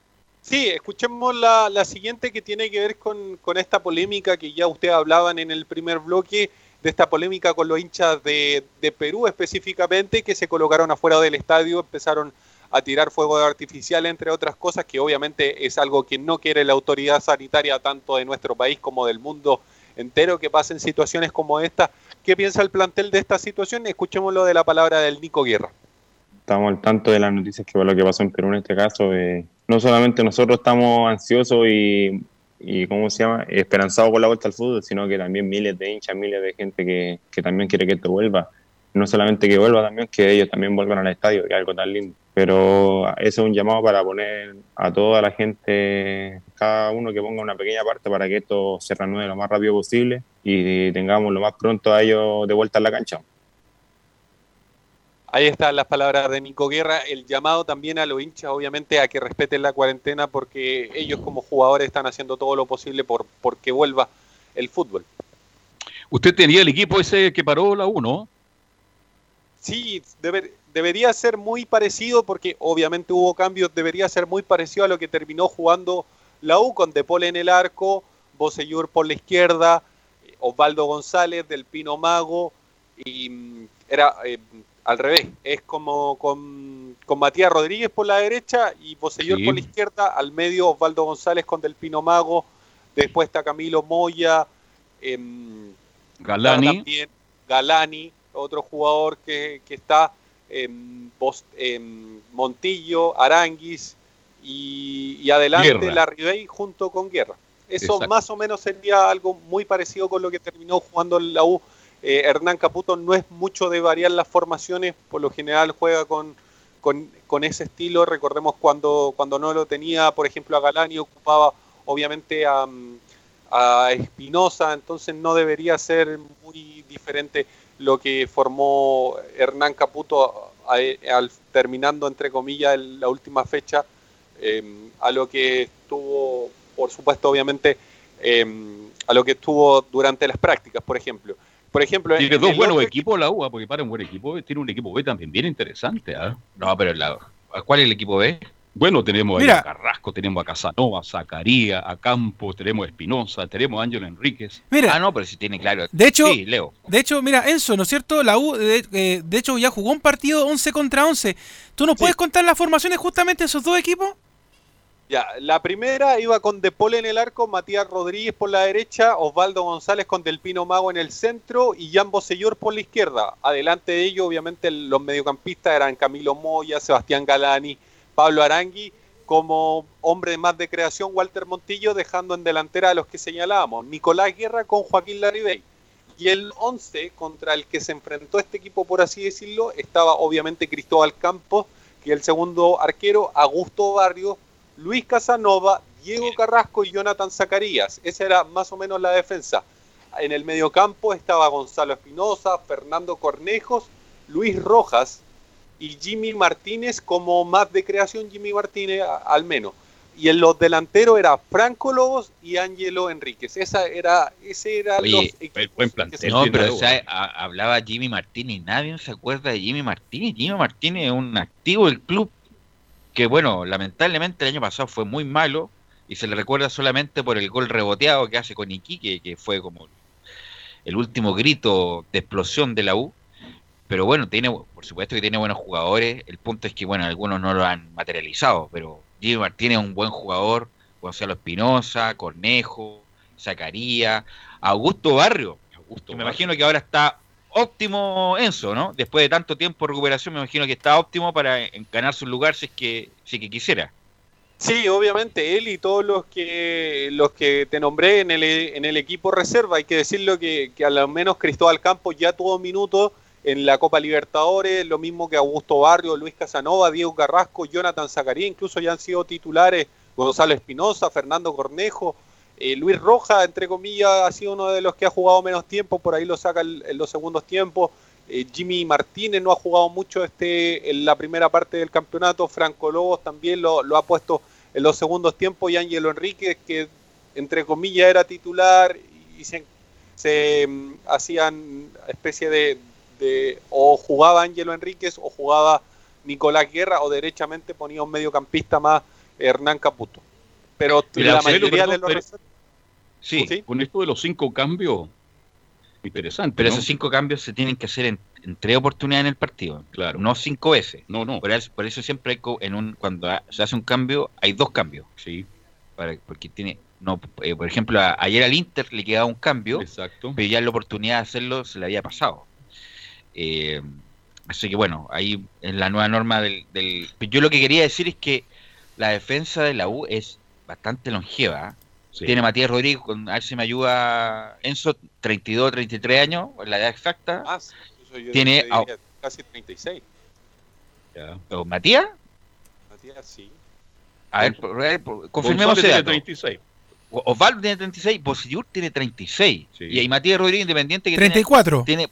Sí, escuchemos la, la siguiente que tiene que ver con, con, esta polémica que ya ustedes hablaban en el primer bloque, de esta polémica con los hinchas de, de, Perú específicamente, que se colocaron afuera del estadio, empezaron a tirar fuego artificial, entre otras cosas, que obviamente es algo que no quiere la autoridad sanitaria tanto de nuestro país como del mundo entero, que pasen situaciones como esta. ¿Qué piensa el plantel de esta situación? Escuchémoslo de la palabra del Nico Guerra. Estamos al tanto de las noticias que lo que pasó en Perú en este caso. Eh, no solamente nosotros estamos ansiosos y, y, ¿cómo se llama?, esperanzados con la vuelta al fútbol, sino que también miles de hinchas, miles de gente que, que también quiere que esto vuelva. No solamente que vuelva, también que ellos también vuelvan al estadio, que es algo tan lindo. Pero ese es un llamado para poner a toda la gente, cada uno que ponga una pequeña parte para que esto se reanude lo más rápido posible y tengamos lo más pronto a ellos de vuelta en la cancha. Ahí están las palabras de Nico Guerra, el llamado también a los hinchas, obviamente, a que respeten la cuarentena porque ellos como jugadores están haciendo todo lo posible por, por que vuelva el fútbol. Usted tenía el equipo ese que paró la 1. Sí, deber, debería ser muy parecido porque obviamente hubo cambios, debería ser muy parecido a lo que terminó jugando la U con Depole en el arco, Bosellur por la izquierda, Osvaldo González del Pino Mago y era... Eh, al revés, es como con, con, Matías Rodríguez por la derecha y Poseyur sí. por la izquierda, al medio Osvaldo González con Delpino Mago, después está Camilo Moya, eh, Galani. También Galani, otro jugador que, que está, eh, post, Montillo, Aranguis y, y adelante la Ribey junto con Guerra. Eso Exacto. más o menos sería algo muy parecido con lo que terminó jugando la U eh, Hernán Caputo no es mucho de variar las formaciones, por lo general juega con, ese estilo. Recordemos cuando, cuando no lo tenía, por ejemplo, a Galani ocupaba obviamente a, a Espinosa, entonces no debería ser muy diferente lo que formó Hernán Caputo al, terminando, entre comillas, la última fecha, eh, a lo que estuvo, por supuesto, obviamente, eh, a lo que estuvo durante las prácticas, por ejemplo. Por ejemplo, tiene dos buenos equipos la UA, porque para un buen equipo, tiene un equipo B también bien interesante. ¿eh? No, pero la, ¿cuál es el equipo B? Bueno, tenemos Mira. a Carrasco, tenemos a Casanova, a Zacarías, a Campos, tenemos a Espinosa, tenemos a Ángelo Enríquez. Mira, ah, no, pero si tiene claro. De hecho, sí, Leo. De hecho, mira, Enzo, ¿no es cierto? La U, de, eh, de hecho, ya jugó un partido 11 contra 11. ¿Tú nos sí. puedes contar las formaciones justamente de esos dos equipos? Ya, la primera iba con De Paul en el arco, Matías Rodríguez por la derecha, Osvaldo González con Delpino Mago en el centro y Jan Bosellor por la izquierda. Adelante de ellos, obviamente, los mediocampistas eran Camilo Moya, Sebastián Galani, Pablo Arangui, como hombre más de creación Walter Montillo, dejando en delantera a los que señalábamos, Nicolás Guerra con Joaquín Laribey. Y el 11 contra el que se enfrentó este equipo, por así decirlo, estaba obviamente Cristóbal Campos, que el segundo arquero, Augusto Barrios, Luis Casanova, Diego Carrasco y Jonathan Zacarías. Esa era más o menos la defensa. En el mediocampo estaba Gonzalo Espinosa, Fernando Cornejos, Luis Rojas y Jimmy Martínez como más de creación, Jimmy Martínez al menos. Y en los delanteros era Franco Lobos y Ángelo Enríquez. Esa era, ese era Oye, los equipos buen plantel, No, pero o sea, hablaba Jimmy Martínez, nadie se acuerda de Jimmy Martínez. Jimmy Martínez es un activo del club que bueno, lamentablemente el año pasado fue muy malo y se le recuerda solamente por el gol reboteado que hace con Iquique, que fue como el último grito de explosión de la U. Pero bueno, tiene, por supuesto que tiene buenos jugadores. El punto es que, bueno, algunos no lo han materializado, pero Jimmy Martínez es un buen jugador. Gonzalo Espinosa, Cornejo, Zacarías, Augusto Barrio. Augusto me Barrio. imagino que ahora está óptimo Enzo, ¿no? Después de tanto tiempo de recuperación, me imagino que está óptimo para ganar su lugar si es que, si que quisiera. Sí, obviamente, él y todos los que los que te nombré en el, en el equipo reserva, hay que decirlo que, que al menos Cristóbal Campos ya tuvo minutos en la Copa Libertadores, lo mismo que Augusto Barrio, Luis Casanova, Diego Carrasco, Jonathan Zacarías, incluso ya han sido titulares Gonzalo Espinosa, Fernando Cornejo, Eh, Luis Roja, entre comillas, ha sido uno de los que ha jugado menos tiempo, por ahí lo saca en los segundos tiempos. Eh, Jimmy Martínez no ha jugado mucho este en la primera parte del campeonato. Franco Lobos también lo, ha puesto en los segundos tiempos. Y Ángelo Enrique, que entre comillas era titular y se, mm, hacían especie de, de, o jugaba Ángelo Enríquez o jugaba Nicolás Guerra o derechamente ponía un mediocampista más Hernán Caputo. Pero la mayoría de los Sí, con esto de los cinco cambios, interesante. Pero esos cinco cambios se tienen que hacer en, tres oportunidades en el partido, claro. No cinco veces. No, no. Por eso, por eso siempre hay, en un, cuando se hace un cambio, hay dos cambios. Sí. Para, porque tiene, no, eh, por ejemplo, ayer al Inter le quedaba un cambio, Exacto. pero ya la oportunidad de hacerlo se le había pasado. Eh, así que bueno, ahí en la nueva norma del, del, Yo lo que quería decir es que la defensa de la U es bastante longeva. Tiene Matías Rodríguez, con, a ver si me ayuda Enzo, 32, 33 años, la edad exacta. Ah, Tiene casi 36. ¿O Matías? Matías, sí. A ver, confirmemos ese 36. Osvaldo tiene 36, Bosillur tiene 36. Y hay Matías Rodríguez Independiente que 34. Tiene,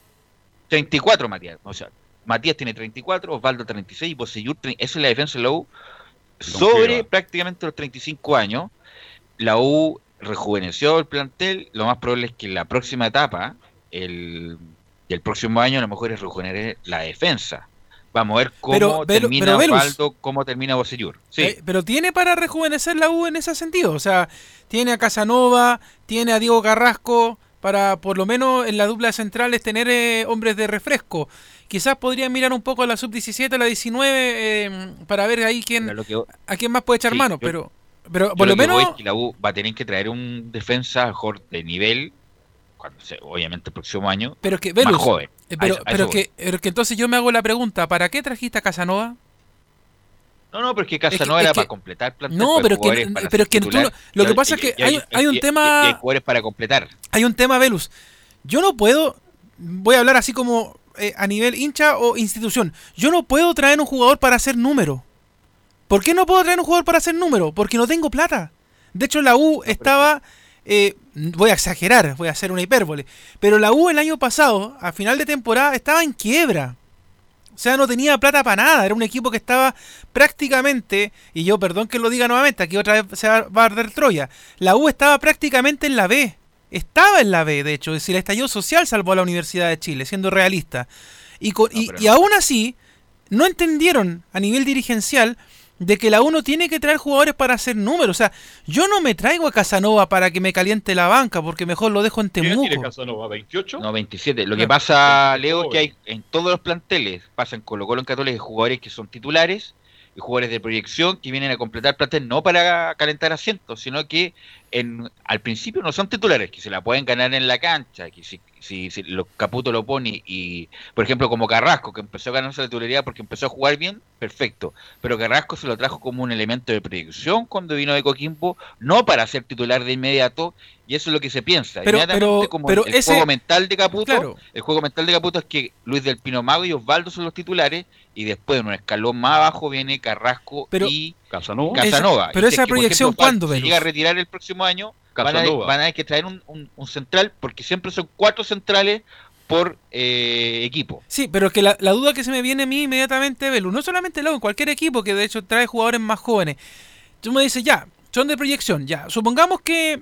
34 Matías. O sea, Matías tiene 34, Osvaldo 36 y Bosillur, esa es la defensa de la U sobre prácticamente los 35 años. La U rejuveneció el plantel, lo más probable es que la próxima etapa, el, el próximo año, a lo mejor es rejuvenecer la defensa. Vamos a ver cómo termina Osvaldo, cómo termina Bosellur. Sí. Eh, pero tiene para rejuvenecer la U en ese sentido. O sea, tiene a Casanova, tiene a Diego Carrasco, para por lo menos en la dupla centrales tener eh, hombres de refresco. Quizás podrían mirar un poco a la sub-17, a la 19, eh, para ver ahí quién, a quién más puede echar mano. pero pero por lo, menos. la U va a tener que traer un defensa mejor de nivel, cuando obviamente el próximo año, pero que, más joven. Eh, pero, pero, que, que entonces yo me hago la pregunta: ¿para qué trajiste a Casanova? No, no, pero es que Casanova era para completar plantel. No, pero, que, pero es que lo que pasa es que hay, hay, un tema. hay jugadores para completar. Hay un tema, Velus. Yo no puedo. Voy a hablar así como eh, a nivel hincha o institución. Yo no puedo traer un jugador para hacer número. ¿Por qué no puedo traer un jugador para hacer número? Porque no tengo plata. De hecho, la U estaba... Eh, voy a exagerar, voy a hacer una hipérbole. Pero la U el año pasado, a final de temporada, estaba en quiebra. O sea, no tenía plata para nada. Era un equipo que estaba prácticamente, y yo perdón que lo diga nuevamente, aquí otra vez se va a arder Troya. La U estaba prácticamente en la B. Estaba en la B, de hecho, es decir, el estallido social salvó a la Universidad de Chile, siendo realista. Y, y, aún así, no entendieron a nivel dirigencial de que la U no tiene que traer jugadores para hacer números. O sea, yo no me traigo a Casanova para que me caliente la banca, porque mejor lo dejo en Temuco. ¿Tiene Casanova? ¿28? No, 27. Lo que pasa, Leo, es que hay en todos los planteles, pasan Colo Colo en Católica, jugadores que son titulares jugadores de proyección que vienen a completar plantel no para calentar asientos, sino que en, al principio no son titulares, que se la pueden ganar en la cancha, que si, si, si los Caputo lo pone y, por ejemplo, como Carrasco, que empezó a ganarse la titularidad porque empezó a jugar bien, perfecto, pero Carrasco se lo trajo como un elemento de proyección cuando vino de Coquimbo, no para ser titular de inmediato, y eso es lo que se piensa. Pero, pero, como pero el, juego mental de Caputo, el juego mental de Caputo es que Luis del Pino Mago y Osvaldo son los titulares y después en un escalón más abajo viene Carrasco y Casanova. pero esa proyección, ¿cuándo, Si llega a retirar el próximo año, van a, van a, tener que traer un, central, porque siempre son cuatro centrales por eh, equipo. Sí, pero es que la, duda que se me viene a mí inmediatamente, Belu, no solamente luego, en cualquier equipo que de hecho trae jugadores más jóvenes. Tú me dices, ya, son de proyección, ya. Supongamos que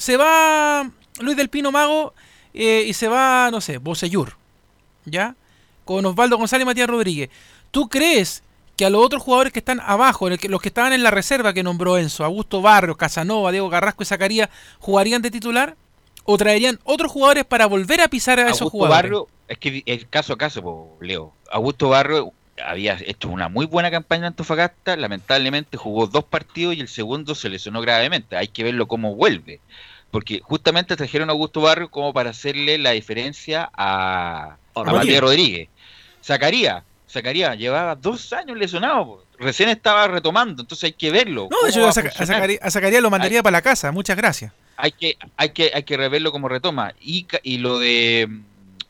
se va Luis del Pino Mago eh, y se va, no sé, Boseyur, ¿ya? con Osvaldo González y Matías Rodríguez. ¿Tú crees que a los otros jugadores que están abajo, los que estaban en la reserva que nombró Enzo, Augusto Barrios, Casanova, Diego Carrasco y Zacarías, jugarían de titular? ¿O traerían otros jugadores para volver a pisar a esos jugadores? Barrio, es que es caso a caso, Leo. Augusto Barrio había hecho una muy buena campaña en Antofagasta, lamentablemente jugó dos partidos y el segundo se lesionó gravemente. Hay que verlo cómo vuelve. Porque justamente trajeron a Augusto Barrio como para hacerle la diferencia a, a Matías Rodríguez. Zacarías, Zacarías llevaba dos años lesionado, recién estaba retomando, entonces hay que verlo. No, de hecho a, Zacarías, lo mandaría para la casa, muchas gracias. Hay que, hay que, hay que reverlo como retoma. Y, y lo de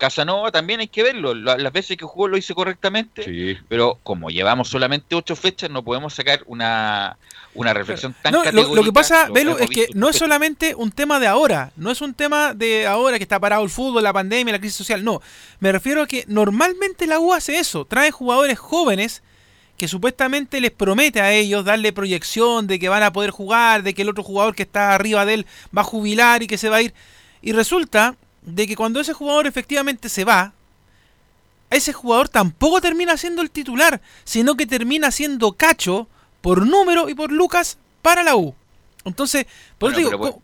Casanova también hay que verlo. Las veces que jugó lo hizo correctamente, pero como llevamos solamente ocho fechas, no podemos sacar una, una reflexión tan no, lo, que pasa, Velo, es que no es solamente un tema de ahora, no es un tema de ahora que está parado el fútbol, la pandemia, la crisis social, no. Me refiero a que normalmente la U hace eso, trae jugadores jóvenes que supuestamente les promete a ellos darle proyección de que van a poder jugar, de que el otro jugador que está arriba de él va a jubilar y que se va a ir. Y resulta de que cuando ese jugador efectivamente se va, ese jugador tampoco termina siendo el titular, sino que termina siendo cacho por número y por Lucas para la U. Entonces, por digo,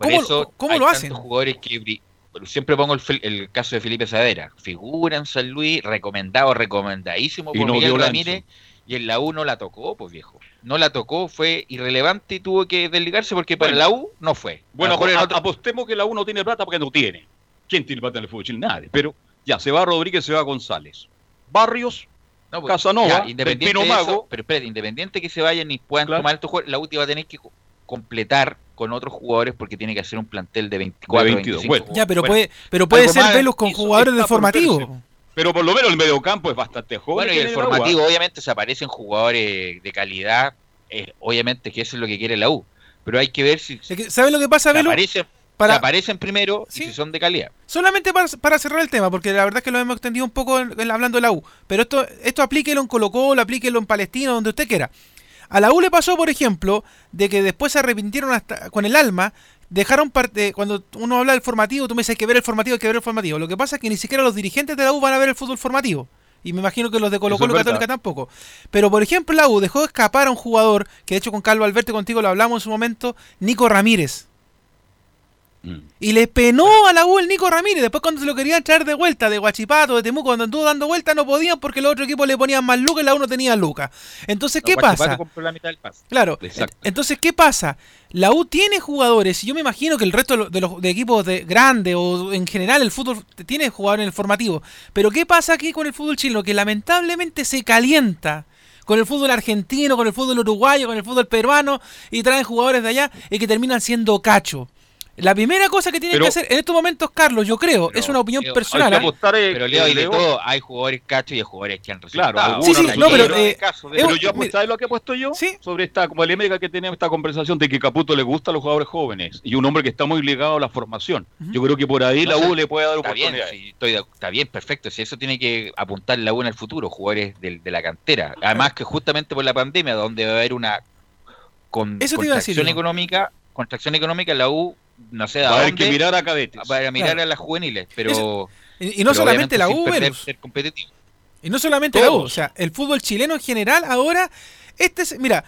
¿cómo, lo hacen? jugadores que siempre pongo el, caso de Felipe Sadera, figura en San Luis, recomendado, recomendadísimo por Miguel Ramírez, y en la U no la tocó, pues viejo. No la tocó, fue irrelevante y tuvo que desligarse porque para la U no fue. Bueno, apostemos que la U no tiene plata porque no tiene. ¿Quién tiene plata en el fútbol chileno? Nadie. Pero ya, se va Rodríguez, se va González. Barrios, no, pues, Casanova, independiente Mago. pero espérate, independiente que se vayan y puedan tomar estos jugadores, la U va a tener que completar con otros jugadores porque tiene que hacer un plantel de 24 22. ya, pero puede, pero puede ser velos con jugadores de formativo. Pero por lo menos el mediocampo es bastante joven. Bueno, y el formativo, obviamente, se aparecen jugadores de calidad. Eh, obviamente que eso es lo que quiere la U. Pero hay que ver si. ¿Sabes lo que pasa, Velo? Para... aparecen primero y si son de calidad. Solamente para, cerrar el tema, porque la verdad es que lo hemos extendido un poco hablando de la U. Pero esto, esto aplíquelo en Colo Colo, aplíquelo en Palestina, donde usted quiera. A la U le pasó, por ejemplo, de que después se arrepintieron hasta con el alma, dejaron parte. Cuando uno habla del formativo, tú me dices hay que ver el formativo, hay que ver el formativo. Lo que pasa es que ni siquiera los dirigentes de la U van a ver el fútbol formativo. Y me imagino que los de Colo Colo Católica tampoco. Pero por ejemplo, la U dejó escapar a un jugador, que de hecho con Calvo Alberto contigo lo hablamos en su momento, Nico Ramírez. Mm. Y le penó a la U el Nico Ramírez. Después cuando se lo querían traer de vuelta de Guachipato, de Temuco, cuando anduvo dando vuelta no podían porque los otros equipos le ponían más lucas y la U no tenía lucas. Entonces, ¿qué pasa? Claro. Entonces, ¿qué pasa? La U tiene jugadores y yo me imagino que el resto de los, equipos de grandes o en general el fútbol tiene jugadores en el formativo. Pero ¿qué pasa aquí con el fútbol chileno? Que lamentablemente se calienta con el fútbol argentino, con el fútbol uruguayo, con el fútbol peruano y traen jugadores de allá y que terminan siendo cacho. La primera cosa que tiene que hacer en estos momentos, Carlos, yo creo, es una opinión personal. ¿eh? pero Leo, y de todo, hay jugadores cachos y hay jugadores que han resultado. Claro, sí, sí, no, pero, eh, pero yo ¿sabes lo que he puesto yo? ¿Sí? Sobre esta polémica que tenemos esta conversación de que Caputo le gusta a los jugadores jóvenes y un hombre que está muy ligado a la formación. Yo creo que por ahí la U le puede dar oportunidades. Bien, estoy, está bien, perfecto. Si eso tiene que apuntar la U en el futuro, jugadores de, de la cantera. Además que justamente por la pandemia, donde va a haber una con, contracción económica, contracción económica, la U no sé, a que mirar a cadetes. Para mirar a las juveniles, pero... y, no solamente la U, ser competitivo. Y no solamente la U, o sea, el fútbol chileno en general ahora, este es, mira,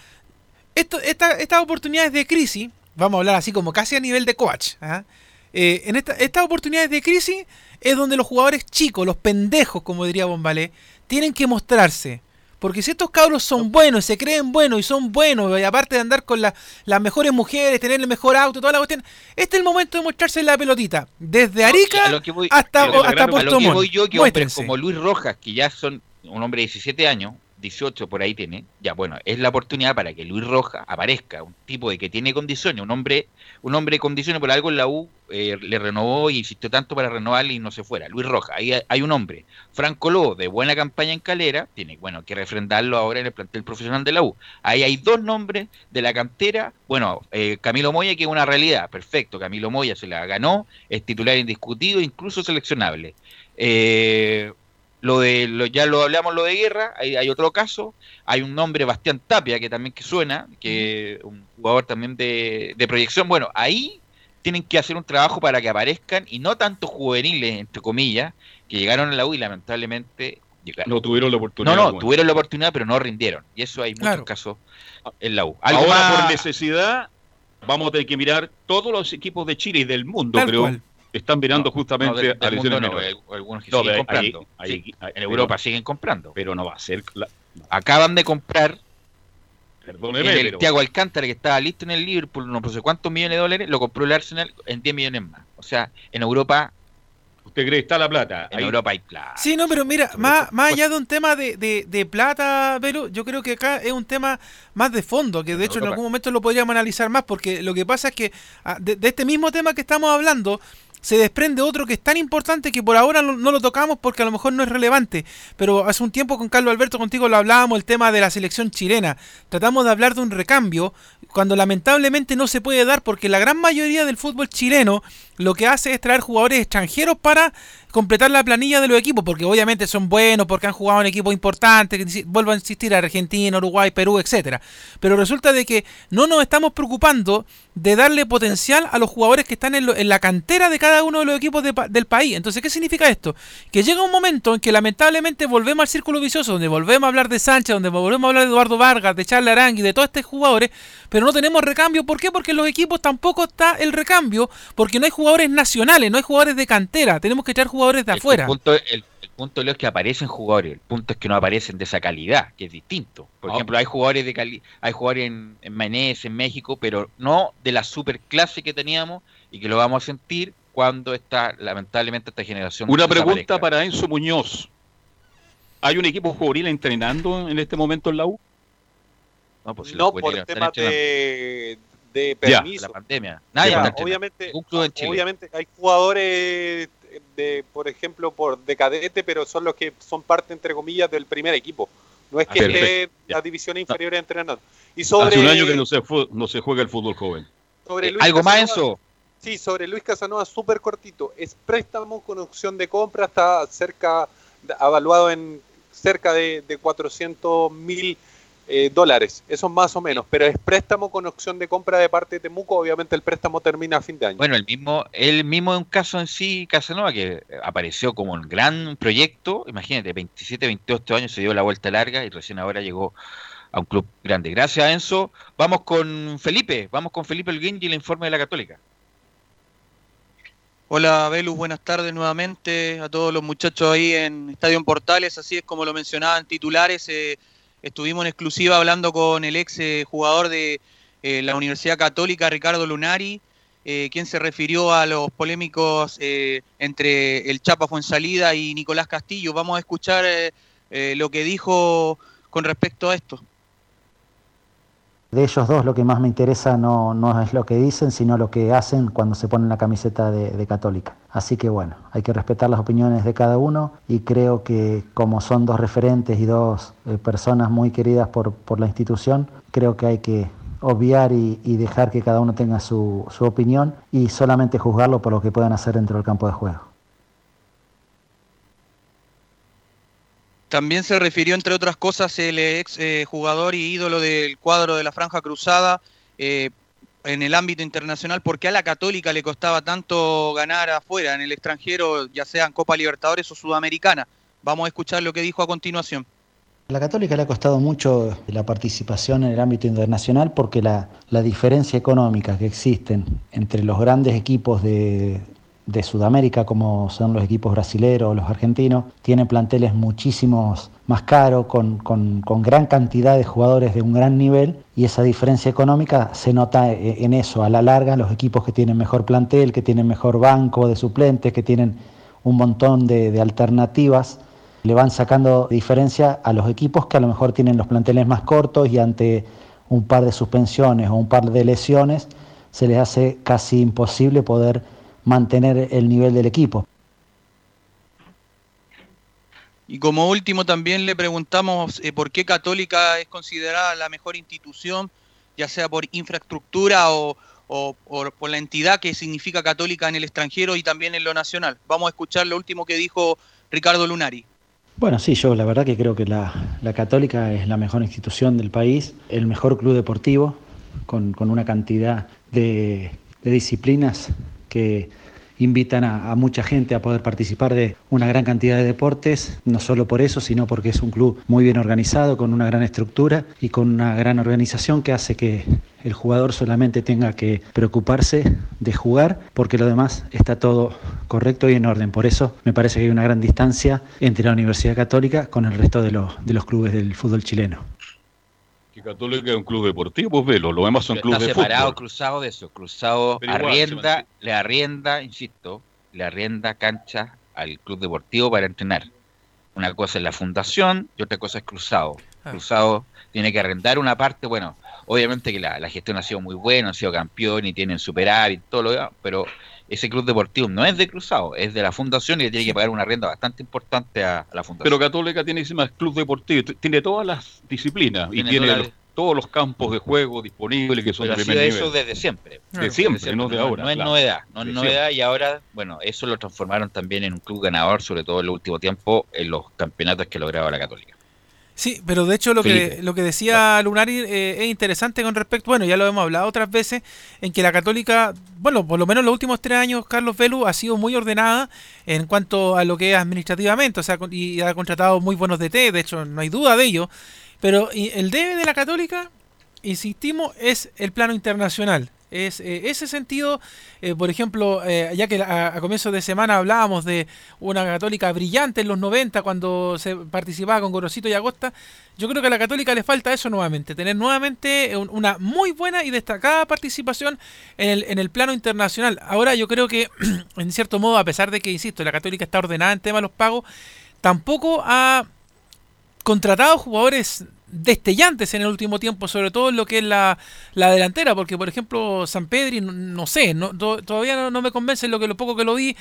esto, esta, estas oportunidades de crisis, vamos a hablar así como casi a nivel de coach, ¿ah? eh, en esta, estas oportunidades de crisis es donde los jugadores chicos, los pendejos, como diría Bombalé, tienen que mostrarse. Porque si estos cabros son buenos, se creen buenos y son buenos, y aparte de andar con las mejores mujeres, tener el mejor auto, toda la cuestión, este es el momento de mostrarse la pelotita. Desde Arica hasta, hasta Puerto Montt. yo, que hombres como Luis Rojas, que ya son un hombre de 17 años, 18 por ahí tiene, ya bueno, es la oportunidad para que Luis Roja aparezca, un tipo de que tiene condiciones, un hombre, un hombre de condiciones, por algo en la U eh, le renovó y insistió tanto para renovarle y no se fuera. Luis Roja, ahí hay un hombre. Franco Lobo, de buena campaña en Calera, tiene, bueno, que refrendarlo ahora en el plantel profesional de la U. Ahí hay dos nombres de la cantera, bueno, eh, Camilo Moya, que es una realidad, perfecto, Camilo Moya se la ganó, es titular indiscutido, incluso seleccionable. Eh, lo de lo, ya lo hablamos lo de guerra, hay, hay, otro caso, hay un nombre Bastián Tapia que también que suena, que un jugador también de, proyección. Bueno, ahí tienen que hacer un trabajo para que aparezcan y no tanto juveniles entre comillas que llegaron a la U y lamentablemente no tuvieron la oportunidad. No, no, tuvieron la oportunidad, pero no rindieron. Y eso hay muchos casos en la U. Ahora, por necesidad, vamos a tener que mirar todos los equipos de Chile y del mundo, creo están mirando justamente a mundo no, algunos que siguen comprando. en Europa siguen comprando. Pero no va a ser. Acaban de comprar Perdóneme, el Thiago Alcántara que estaba listo en el Liverpool, no sé cuántos millones de dólares, lo compró el Arsenal en 10 millones más. O sea, en Europa ¿Usted cree que está la plata? En Europa hay plata. Sí, no, pero mira, más, más allá de un tema de, de, plata, pero yo creo que acá es un tema más de fondo, que de hecho en algún momento lo podríamos analizar más, porque lo que pasa es que ah, de, este mismo tema que estamos hablando, se desprende otro que es tan importante que por ahora no, lo tocamos porque a lo mejor no es relevante. Pero hace un tiempo con Carlos Alberto contigo lo hablábamos el tema de la selección chilena. Tratamos de hablar de un recambio cuando lamentablemente no se puede dar porque la gran mayoría del fútbol chileno lo que hace es traer jugadores extranjeros para completar la planilla de los equipos, porque obviamente son buenos, porque han jugado en equipos importantes, vuelvo a insistir, Argentina, Uruguay, Perú, etcétera. Pero resulta de que no nos estamos preocupando de darle potencial a los jugadores que están en, la cantera de cada uno de los equipos del país. Entonces, ¿qué significa esto? Que llega un momento en que lamentablemente volvemos al círculo vicioso, donde volvemos a hablar de Sánchez, donde volvemos a hablar de Eduardo Vargas, de Charles Arangui, de todos estos jugadores, pero no tenemos recambio. ¿Por qué? Porque en los equipos tampoco está el recambio, porque no hay jugadores nacionales, no hay jugadores de cantera, tenemos que echar jugadores de afuera. El punto, el, punto es que aparecen jugadores, el punto es que no aparecen de esa calidad, que es distinto. Por ejemplo, hay jugadores de cali hay jugadores en, en en México, pero no de la superclase que teníamos y que lo vamos a sentir cuando está, lamentablemente, esta generación. Una pregunta para Enzo Muñoz. ¿Hay un equipo juvenil entrenando en este momento en la U? No, pues no por temas de, de permiso. la pandemia. Nadie obviamente, obviamente hay jugadores de, por ejemplo, por de cadete, pero son los que son parte, entre comillas, del primer equipo. No es que esté las divisiones inferiores entrenando. Y sobre, Hace un año que no se, no se juega el fútbol joven. Sobre eh, ¿Algo más eso? Sí, sobre Luis Casanova, súper cortito. Es préstamo con opción de compra, está cerca, evaluado en cerca de, de 400 mil eh, dólares, eso más o menos, pero es préstamo con opción de compra de parte de Temuco, obviamente el préstamo termina a fin de año. Bueno, el mismo, el mismo un caso en sí, Casanova, que apareció como un gran proyecto, imagínate, 27, 28 años se dio la vuelta larga y recién ahora llegó a un club grande. Gracias, Enzo. Vamos con Felipe, vamos con Felipe Elguín y el informe de la Católica. Hola, Belus, buenas tardes nuevamente a todos los muchachos ahí en Estadio Portales, así es como lo mencionaban titulares. Eh, Estuvimos en exclusiva hablando con el ex eh, jugador de eh, la Universidad Católica, Ricardo Lunari, quien se refirió a los polémicos entre el Chapa Fuensalida y Nicolás Castillo. Vamos a escuchar lo que dijo con respecto a esto. De ellos dos lo que más me interesa no, no, es lo que dicen, sino lo que hacen cuando se ponen la camiseta de, Católica. Así que bueno, hay que respetar las opiniones de cada uno y creo que como son dos referentes y dos eh, personas muy queridas por, por, la institución, creo que hay que obviar y, y dejar que cada uno tenga su, su opinión y solamente juzgarlo por lo que puedan hacer dentro del campo de juego. También se refirió, entre otras cosas, el ex eh, jugador y ídolo del cuadro de la Franja Cruzada eh, en el ámbito internacional. ¿Por qué a la Católica le costaba tanto ganar afuera, en el extranjero, ya sea en Copa Libertadores o Sudamericana? Vamos a escuchar lo que dijo a continuación. A la Católica le ha costado mucho la participación en el ámbito internacional porque la, la diferencia económica que existen entre los grandes equipos de, de Sudamérica, como son los equipos brasileños o los argentinos, tienen planteles muchísimos más caros, con, gran cantidad de jugadores de un gran nivel, y esa diferencia económica se nota e, en eso. A la larga, los equipos que tienen mejor plantel, que tienen mejor banco de suplentes, que tienen un montón de, de alternativas, le van sacando diferencia a los equipos que a lo mejor tienen los planteles más cortos y ante un par de suspensiones o un par de lesiones, se les hace casi imposible poder mantener el nivel del equipo. Y como último también le preguntamos eh, por qué Católica es considerada la mejor institución, ya sea por infraestructura o, por la entidad que significa Católica en el extranjero y también en lo nacional. Vamos a escuchar lo último que dijo Ricardo Lunari. Bueno, sí, yo la verdad que creo que la, Católica es la mejor institución del país, el mejor club deportivo, con, una cantidad de, de disciplinas que invitan a, mucha gente a poder participar de una gran cantidad de deportes, no solo por eso, sino porque es un club muy bien organizado, con una gran estructura y con una gran organización que hace que el jugador solamente tenga que preocuparse de jugar, porque lo demás está todo correcto y en orden. Por eso me parece que hay una gran distancia entre la Universidad Católica con el resto de los, de los clubes del fútbol chileno. Católica es un club deportivo, pues velo, lo demás son clubes de separado, cruzado de eso, cruzado arrienda, le arrienda, insisto, le arrienda cancha al club deportivo para entrenar. Una cosa es la fundación y otra cosa es cruzado. Ah. Cruzado tiene que arrendar una parte, bueno, obviamente que la, gestión ha sido muy buena, ha sido campeón y tienen superávit, todo lo demás, pero ese club deportivo no es de Cruzado, es de la fundación y tiene que pagar una renta bastante importante a, la fundación. Pero Católica tiene más club deportivo, tiene todas las disciplinas y tiene todos los campos de juego disponibles que son de primer eso desde siempre. De siempre, no de ahora. No, es novedad, no es novedad y ahora, bueno, eso lo transformaron también en un club ganador, sobre todo en el último tiempo, en los campeonatos que lograba la Católica. Sí, pero de hecho lo que, lo que decía Lunari eh, es interesante con respecto, bueno, ya lo hemos hablado otras veces, en que la Católica, bueno, por lo menos los últimos tres años, Carlos Velu ha sido muy ordenada en cuanto a lo que es administrativamente, o sea, y ha contratado muy buenos DT, de hecho, no hay duda de ello. Pero el debe de la católica, insistimos, es el plano internacional. Es eh, ese sentido, eh, por ejemplo, eh, ya que a, comienzos de semana hablábamos de una católica brillante en los 90 cuando se participaba con Gorosito y Agosta, yo creo que a la católica le falta eso nuevamente, tener nuevamente una muy buena y destacada participación en el, en el plano internacional. Ahora yo creo que, en cierto modo, a pesar de que, insisto, la católica está ordenada en tema de los pagos, tampoco ha contratado jugadores destellantes en el último tiempo, sobre todo en lo que es la, delantera, porque por ejemplo San Pedri, no, sé, no, todavía no, me convence lo que lo poco que lo vi,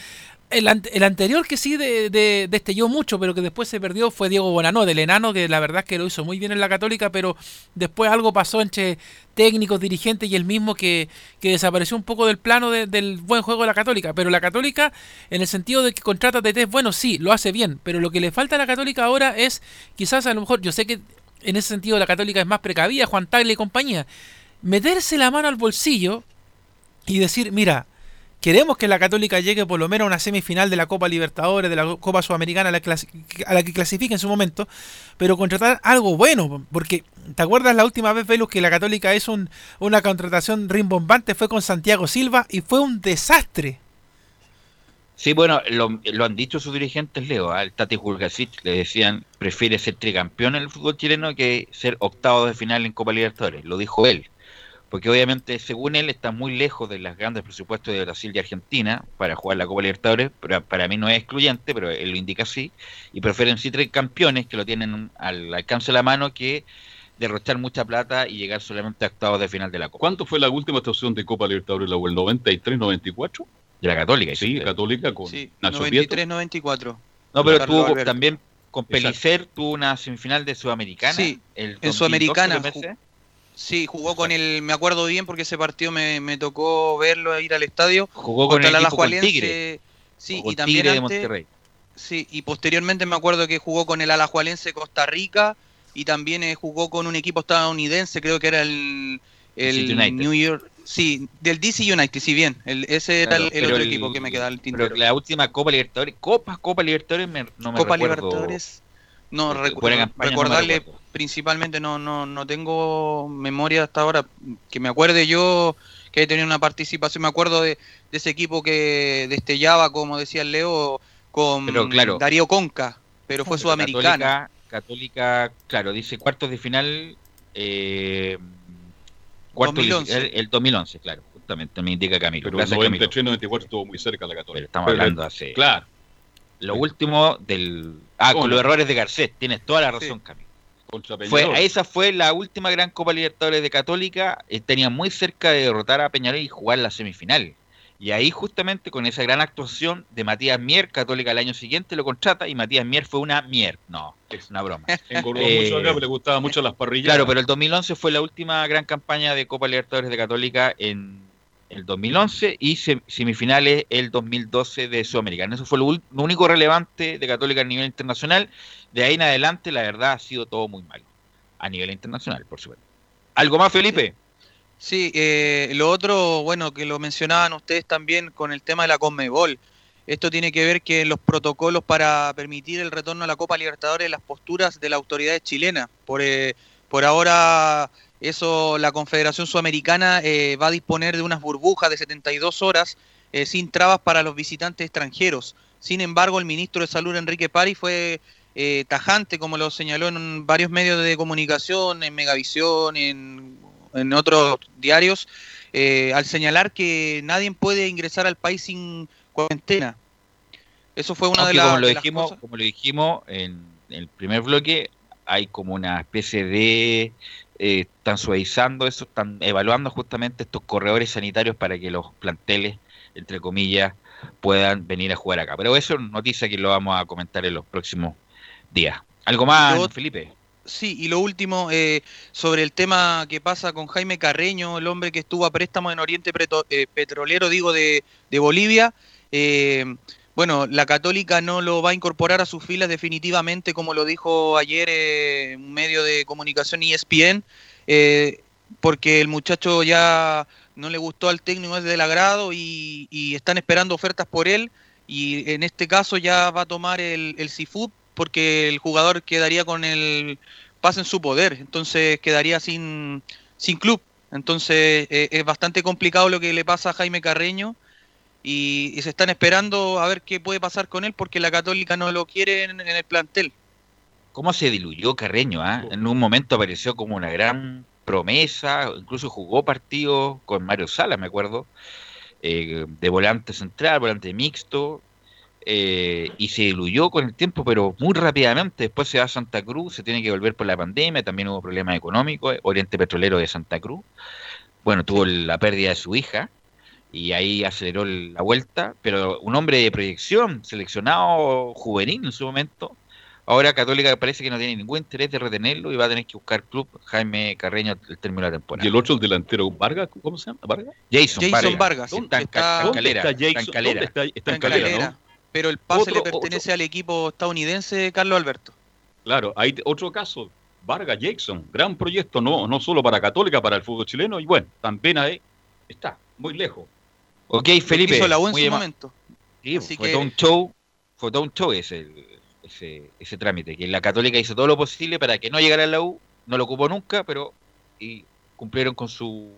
el, el anterior que sí de, destelló mucho, pero que después se perdió fue Diego Bonanó, del enano, que la verdad es que lo hizo muy bien en la Católica, pero después algo pasó entre técnicos, dirigentes y el mismo que, que desapareció un poco del plano del buen juego de la Católica. Pero la Católica, en el sentido de que contrata test bueno, sí, lo hace bien, pero lo que le falta a la Católica ahora es, quizás a lo mejor, yo sé que en ese sentido la Católica es más precavida, Juan Tagle y compañía, meterse la mano al bolsillo y decir, mira, Queremos que la Católica llegue por lo menos a una semifinal de la Copa Libertadores, de la Copa Sudamericana, a la, que clasifique en su momento, pero contratar algo bueno, porque ¿te acuerdas la última vez, Velus, que la Católica hizo una contratación rimbombante? Fue con Santiago Silva y fue un desastre. Sí, bueno, lo, han dicho sus dirigentes, Leo, al Tati Julgasic le decían, prefiere ser tricampeón en el fútbol chileno que ser octavo de final en Copa Libertadores, lo dijo él porque obviamente según él está muy lejos de los grandes presupuestos de Brasil y Argentina para jugar la Copa Libertadores, pero para mí no es excluyente, pero él lo indica así, y prefieren sí tres campeones que lo tienen al alcance de la mano que derrochar mucha plata y llegar solamente a octavos de final de la Copa. ¿Cuánto fue la última estación de Copa Libertadores, la el 93, 94? De la Católica. Sí, Católica con sí, 93, 94. No, pero tuvo también con Pelicer tuvo una semifinal de Sudamericana. Sí, en Sudamericana. Sí, jugó con el, me acuerdo bien porque ese partido me, me tocó verlo, ir al estadio. Jugó con el, Alajualense. Tigre. Sí, y también de Monterrey. Sí, y posteriormente me acuerdo que jugó con el Alajualense Costa Rica y también eh, jugó con un equipo estadounidense, creo que era el, el New York. Sí, del DC United, sí, bien. El, ese era el, otro equipo que me quedaba el tintero. Pero la última Copa Libertadores, Copa, Copa Libertadores, no me Copa Libertadores. No, recordarle principalmente no, no, no tengo memoria hasta ahora que me acuerde yo que he tenido una participación, me acuerdo de, ese equipo que destellaba, como decía el Leo, con Darío Conca, pero fue sudamericana. Católica, claro, dice cuartos de final, eh, cuartos el, 2011, claro, justamente, me indica Camilo. Pero el 93, 94 estuvo muy cerca la Católica. estamos hablando hace... Claro. Lo último del Ah, con los errores de Garcés, tienes toda la razón, Camilo. Fue, esa fue la última gran Copa Libertadores de Católica. Eh, tenía muy cerca de derrotar a Peñarol y jugar la semifinal. Y ahí justamente con esa gran actuación de Matías Mier, Católica el año siguiente lo contrata y Matías Mier fue una Mier. No, es una broma. eh, mucho acá, le gustaban mucho las parrillas. Claro, pero el 2011 fue la última gran campaña de Copa Libertadores de Católica en el 2011 y semifinales el 2012 de Sudamericana. Eso fue lo, único relevante de Católica a nivel internacional. De ahí en adelante, la verdad, ha sido todo muy malo. A nivel internacional, por supuesto. ¿Algo más, Felipe? Sí, eh, lo otro, bueno, que lo mencionaban ustedes también con el tema de la Conmebol. Esto tiene que ver que los protocolos para permitir el retorno a la Copa Libertadores, las posturas de la autoridad chilena. Por, eh, por ahora eso, la Confederación Sudamericana eh, va a disponer de unas burbujas de 72 horas eh, sin trabas para los visitantes extranjeros. Sin embargo, el ministro de Salud, Enrique Pari, fue eh, tajante, como lo señaló en varios medios de comunicación, en Megavisión, en, en otros diarios, al señalar que nadie puede ingresar al país sin cuarentena. Eso fue una de, las, como lo dijimos, Como lo dijimos en el primer bloque, hay como una especie de eh, están suavizando eso, están evaluando justamente estos corredores sanitarios para que los planteles entre comillas, puedan venir a jugar acá. Pero eso es noticia que lo vamos a comentar en los próximos días. ¿Algo más, Felipe? Sí, y lo último, eh, sobre el tema que pasa con Jaime Carreño, el hombre que estuvo a préstamo en Oriente eh, Petrolero, digo, de, Bolivia. Eh, bueno, la Católica no lo va a incorporar a sus filas definitivamente, como lo dijo ayer un medio de comunicación ESPN, porque el muchacho ya no le gustó al técnico, es del agrado y, y, están esperando ofertas por él. Y en este caso ya va a tomar el, el porque el jugador quedaría con el pase en su poder, entonces quedaría sin, sin club. Entonces eh, es bastante complicado lo que le pasa a Jaime Carreño y, se están esperando a ver qué puede pasar con él porque la Católica no lo quiere en, el plantel. ¿Cómo se diluyó Carreño? Ah? En un momento apareció como una gran promesa, incluso jugó partidos con Mario Sala, me acuerdo, eh, de volante central, volante mixto, eh, y se diluyó con el tiempo, pero muy rápidamente. Después se va a Santa Cruz, se tiene que volver por la pandemia, también hubo problemas económicos. Oriente Petrolero de Santa Cruz, bueno, tuvo la pérdida de su hija y ahí aceleró la vuelta, pero un hombre de proyección, seleccionado juvenil en su momento. Ahora Católica parece que no tiene ningún interés de retenerlo y va a tener que buscar club Jaime Carreño el término de la temporada. ¿Y el otro, el delantero Vargas? ¿Cómo se llama? ¿Vargas? Jason, Vargas. Está, en, Calera. Está, en Calera, pero el pase le pertenece al equipo estadounidense Carlos Alberto. Claro, hay otro caso, Vargas Jackson, gran proyecto, no, no solo para Católica, para el fútbol chileno, y bueno, también ahí está, muy lejos. Ok, Felipe. Hizo la U en su momento. fue todo un show, fue todo un show ese, ese, ese trámite, que la Católica hizo todo lo posible para que no llegara a la U, no lo ocupó nunca, pero y cumplieron con su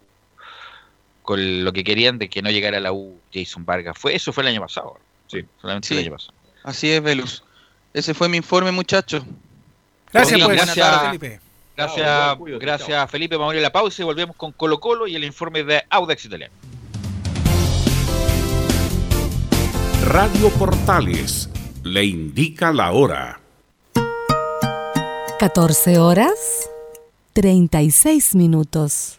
con lo que querían de que no llegara a la U Jason Vargas. Fue eso fue el año pasado. Sí, solamente el año pasado. Así es, Velus. Ese fue mi informe, muchachos. Gracias, pues. gracias, Felipe. Gracias, gracias Felipe. Vamos a ir a la pausa y volvemos con Colo Colo y el informe de Audax Italiano. Radio Portales le indica la hora. 14 horas 36 minutos.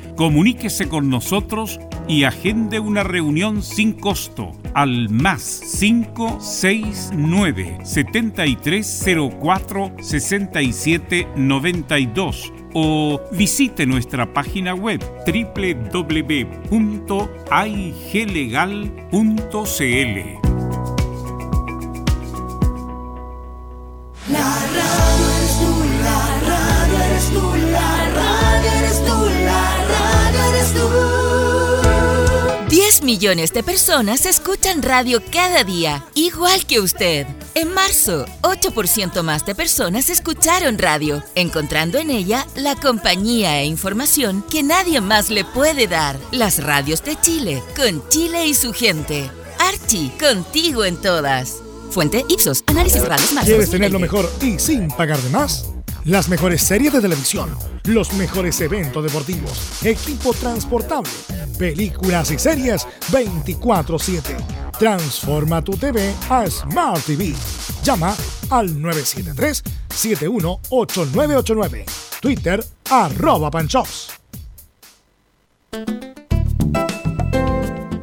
Comuníquese con nosotros y agende una reunión sin costo al más 569 7304 6792 o visite nuestra página web www.aiglegal.cl. La radio eres tú, la radio eres tú, la radio 10 millones de personas escuchan radio cada día, igual que usted. En marzo, 8% más de personas escucharon radio, encontrando en ella la compañía e información que nadie más le puede dar. Las radios de Chile, con Chile y su gente. Archie, contigo en todas. Fuente Ipsos, análisis radios. ¿Quieres tener lo mejor y sin pagar de más? Las mejores series de televisión, los mejores eventos deportivos, equipo transportable, películas y series 24/7. Transforma tu TV a Smart TV. Llama al 973-718989. Twitter arroba panchops.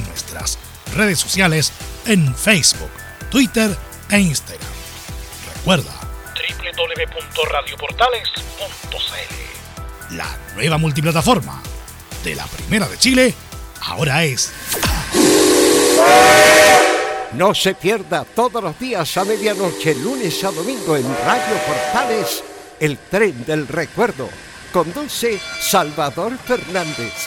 nuestras redes sociales en Facebook, Twitter e Instagram. Recuerda www.radioportales.cl La nueva multiplataforma de la Primera de Chile ahora es No se pierda todos los días a medianoche, lunes a domingo en Radio Portales, el tren del recuerdo. Conduce Salvador Fernández.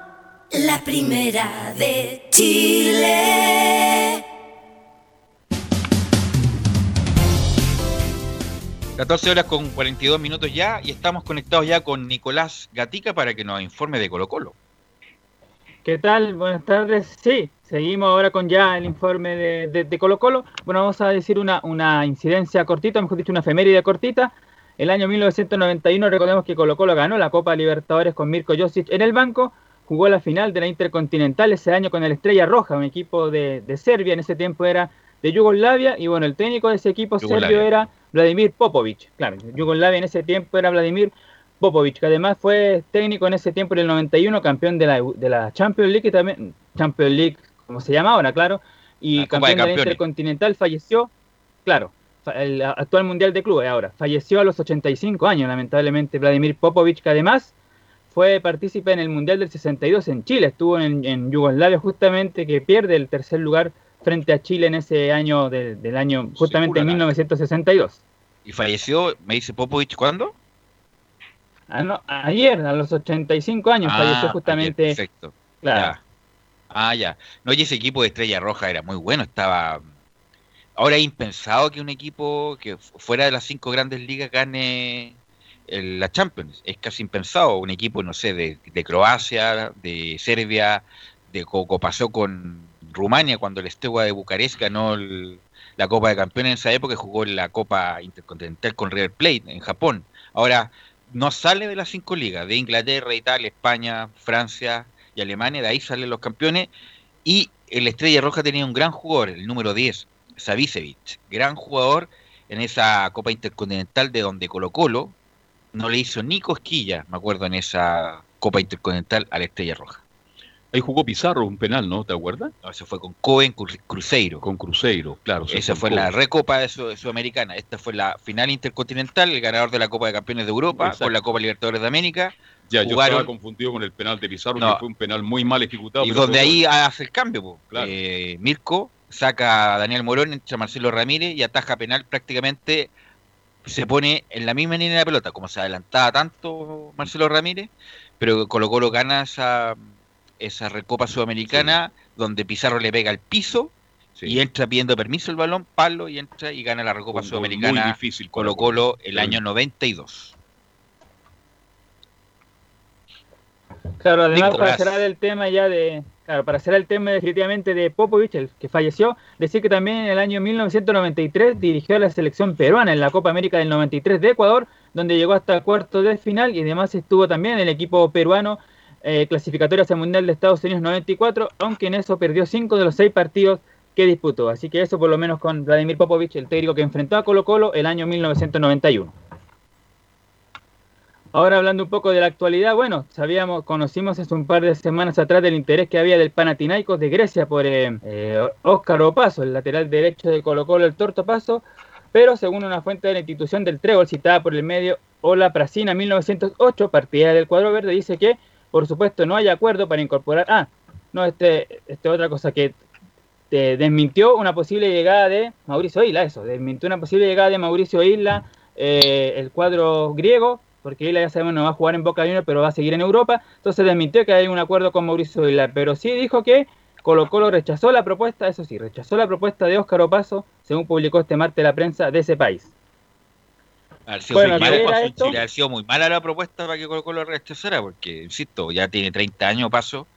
la primera de Chile. 14 horas con 42 minutos ya y estamos conectados ya con Nicolás Gatica para que nos informe de Colo Colo. ¿Qué tal? Buenas tardes. Sí, seguimos ahora con ya el informe de, de- de Colo Colo. Bueno, vamos a decir una, una incidencia cortita, mejor dicho, una efeméride cortita. El año 1991, recordemos que Colo Colo ganó la Copa Libertadores con Mirko Josic en el banco, jugó la final de la Intercontinental ese año con el Estrella Roja, un equipo de, de Serbia, en ese tiempo era de Yugoslavia, y bueno, el técnico de ese equipo Yugoslavia. serbio era Vladimir Popovic. Claro, Yugoslavia en ese tiempo era Vladimir Popovic, que además fue técnico en ese tiempo en el 91, campeón de la, de la Champions League y también Champions League, como se llama ahora, claro, y La campeón de de la. Intercontinental falleció, claro, el actual mundial de clubes ahora, falleció a los 85 años, lamentablemente, Vladimir Popovic, que además fue partícipe en el mundial del 62 en Chile, estuvo en, en Yugoslavia justamente, que pierde el tercer lugar frente a Chile en ese año del, del año, justamente en cura la- 1962. Y falleció, me dice Popovich, ¿cuándo? Ah, no, ayer, a los 85 años, Ah, falleció ayer, justamente. perfecto. Claro. Ya. Ah, ya. No, y ese equipo de Estrella Roja era muy bueno, estaba... Ahora es impensado que un equipo que fu- fuera de las cinco grandes ligas gane el- la Champions. Es casi impensado. Un equipo, no sé, de, Croacia, de Serbia, de como pasó con Rumania cuando el Steaua de Bucarest ganó el- la Copa de Campeones en esa época y jugó la Copa Intercontinental con River Plate en Japón. Ahora, no sale de las cinco ligas, de Inglaterra, Italia, España, Francia y Alemania, de ahí salen los campeones. Y el Estrella Roja tenía un gran jugador, el número 10, Savicevic, gran jugador en esa Copa Intercontinental de donde Colo Colo no le hizo ni cosquilla, me acuerdo, en esa Copa Intercontinental a la Estrella Roja. Ahí jugó Pizarro un penal, ¿no? ¿Te acuerdas? No, ese fue con Cohen Cru- Cruzeiro. Con Cruzeiro, claro. Esa fue la recopa de Sud- Sudamericana. Esta fue la final intercontinental, el ganador de la Copa de Campeones de Europa Exacto. con la Copa Libertadores de América. Ya, yo estaba confundido con el penal de Pizarro, No. que fue un penal muy mal ejecutado. y donde ahí hace el cambio. po. Claro. Eh, Mirko saca a Daniel Morón, entra Marcelo Ramírez y ataja penal prácticamente se pone en la misma línea de la pelota, como se adelantaba tanto Marcelo Ramírez, pero Colo Colo gana esa, esa recopa sudamericana donde Pizarro le pega al piso Sí. y entra pidiendo permiso el balón, palo y entra y gana la recopa Un sudamericana muy difícil Colo Colo el año 92. Claro, además Nicolás. para cerrar el tema ya de, para cerrar el tema definitivamente de Popovich, el que falleció, decir que también en el año 1993 dirigió a la selección peruana en la Copa América del 93 de Ecuador, donde llegó hasta cuarto de final y además estuvo también en el equipo peruano eh, clasificatorio hacia el Mundial de Estados Unidos 94, aunque en eso perdió cinco de los seis partidos que disputó. Así que eso por lo menos con Vladimir Popovich, el técnico que enfrentó a Colo Colo el año 1991. Ahora hablando un poco de la actualidad, bueno, sabíamos, conocimos hace un par de semanas atrás del interés que había del Panathinaikos de Grecia por eh, eh, Óscar Opaso, el lateral derecho de Colo Colo, el Torto Paso, pero según una fuente de la institución del Trébol citada por el medio Ola Prasina 1908, partidaria del cuadro verde, dice que, por supuesto, no hay acuerdo para incorporar... Ah, no, este, este otra cosa que te desmintió una posible llegada de Mauricio Isla, eso, desmintió una posible llegada de Mauricio Isla eh, el cuadro griego, porque él ya sabemos no va a jugar en Boca Juniors, pero va a seguir en Europa. Entonces desmintió que hay un acuerdo con Mauricio Vilar, pero sí dijo que Colo Colo rechazó la propuesta, eso sí, rechazó la propuesta de Óscar Opaso, según publicó este martes la prensa de ese país. Ha sido, Bueno, ha sido muy mala la propuesta para que Colo Colo rechazara, porque, insisto, ya tiene 30 años paso.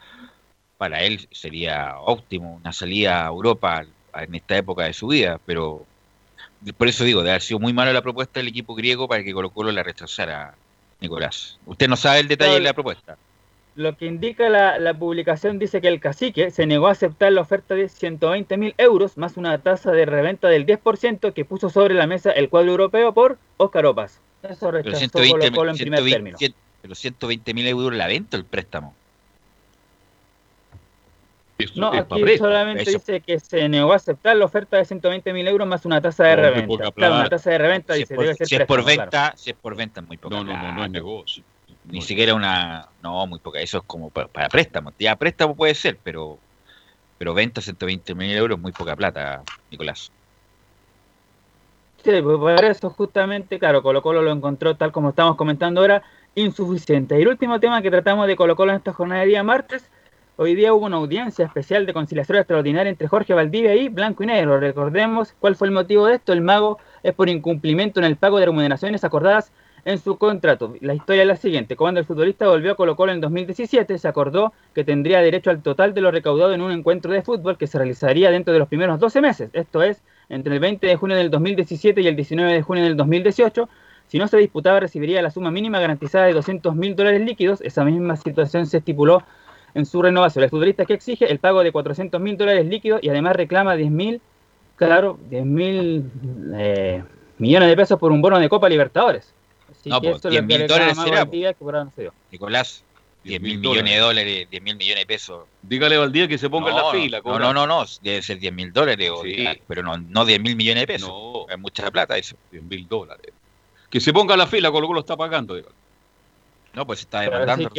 Para él sería óptimo una salida a Europa en esta época de su vida, pero por eso digo, de haber sido muy mala la propuesta del equipo griego para que Colo Colo la rechazara, Nicolás. Usted no sabe el detalle de la propuesta. Lo que indica la, la publicación dice que el cacique se negó a aceptar la oferta de 120 mil euros más una tasa de reventa del 10% que puso sobre la mesa el cuadro europeo por Óscar Opaso. Eso rechazó 120 Colo Colo en primer 120 término. pero 120 mil euros la venta el préstamo. No, aquí solamente eso- dice que se negó a aceptar la oferta de 120 mil euros más una tasa de No, reventa. poca Claro, una tasa de reventa Si dice es por, debe ser si es por venta, claro. si es por venta es muy poca No, no, no, no es negocio. Ni siquiera una. No, muy poca. Eso es como para, para préstamo. Ya préstamo puede ser, pero. Pero venta 120 mil euros es muy poca plata, Nicolás. Sí, pues por eso justamente, claro, Colo Colo lo encontró tal como estamos comentando ahora, insuficiente. Y el último tema que tratamos de Colo Colo en esta jornada de día martes, hoy día hubo una audiencia especial de conciliación extraordinaria entre Jorge Valdivia y Blanco y Negro. Recordemos cuál fue el motivo de esto. El mago es por incumplimiento en el pago de remuneraciones acordadas en su contrato. La historia es la siguiente. Cuando el futbolista volvió a Colo Colo en 2017, se acordó que tendría derecho al total de lo recaudado en un encuentro de fútbol que se realizaría dentro de los primeros 12 meses. Esto es, entre el 20 de junio del 2017 y el 19 de junio del 2018. Si no se disputaba, recibiría la suma mínima garantizada de 200 mil dólares líquidos. Esa misma situación se estipuló en su renovación. El futbolista que exige el pago de 400 mil dólares líquidos y además reclama 10 mil, claro, 10 mil eh, millones de pesos por un bono de Copa Libertadores. Así No, que pues, eso es lo 10.000 que reclama dólares será, Valdivia, que por ahora no se dio. Nicolás, 10 mil 10.000 millones de dólares, 10 mil millones de pesos. Dígale a Valdía que se ponga en la No, fila. No, no, no, no, debe ser 10 mil dólares, Sí. 10, pero no, no 10 mil millones de pesos. No. Es mucha plata eso. 10 mil dólares. Que se ponga en la fila, Colo Colo está pagando. dígale. No, pues se está Pero demandando.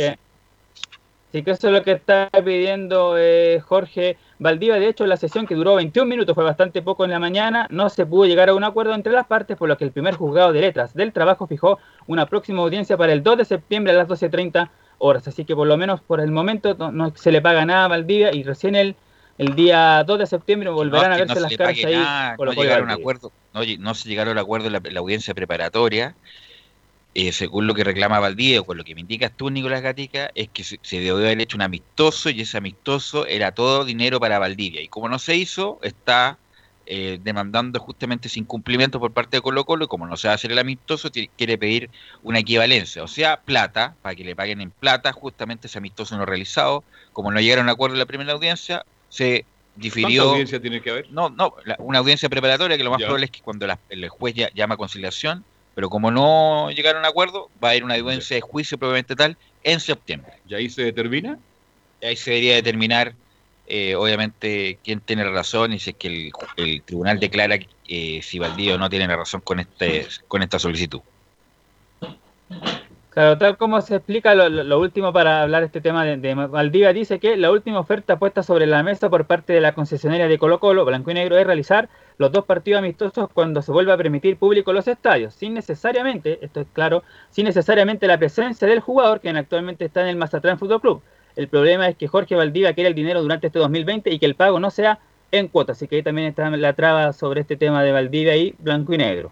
Así que, eso es lo que está pidiendo eh, Jorge Valdivia. De hecho, la sesión que duró 21 minutos fue bastante poco en la mañana. No se pudo llegar a un acuerdo entre las partes, por lo que el primer juzgado de letras del trabajo fijó una próxima audiencia para el 2 de septiembre a las 12.30 horas. Así que por lo menos por el momento no, no se le paga nada a Valdivia y recién el, el día 2 de septiembre volverán No, a verse no las caras ahí. nada, no llegaron a un acuerdo, no, se llegaron a acuerdo en la, en la audiencia preparatoria. Eh, según lo que reclama Valdivia, o con lo que me indicas tú, Nicolás Gatica, es que se, se debió haber hecho un amistoso y ese amistoso era todo dinero para Valdivia. Y como no se hizo, está eh, demandando justamente ese incumplimiento por parte de Colo Colo y como no se va a hacer el amistoso, quiere pedir una equivalencia, o sea, plata, para que le paguen en plata justamente ese amistoso no realizado. Como no llegaron a acuerdo en la primera audiencia, se difirió... ¿Cuánta audiencia tiene que haber? No, no, la- una audiencia preparatoria que lo más Ya. probable es que cuando la- el juez ya- llama a conciliación, pero como no llegaron a acuerdo, va a haber una audiencia de juicio probablemente tal en septiembre. ¿Y ahí se determina? Y ahí se debería determinar, eh, obviamente, quién tiene razón y si es que el, tribunal declara eh, si Valdivia o no tiene razón con, este, con esta solicitud. Claro, tal como se explica, lo, lo- lo último para hablar de este tema de, de Valdivia dice que la última oferta puesta sobre la mesa por parte de la concesionaria de Colo Colo, Blanco y Negro, es realizar los dos partidos amistosos cuando se vuelva a permitir público en los estadios, sin necesariamente, esto es claro, sin necesariamente la presencia del jugador que actualmente está en el Mazatlán Fútbol Club. El problema es que Jorge Valdivia quiere el dinero durante este 2020 y que el pago no sea en cuotas, así que ahí también está la traba sobre este tema de Valdivia y Blanco y Negro.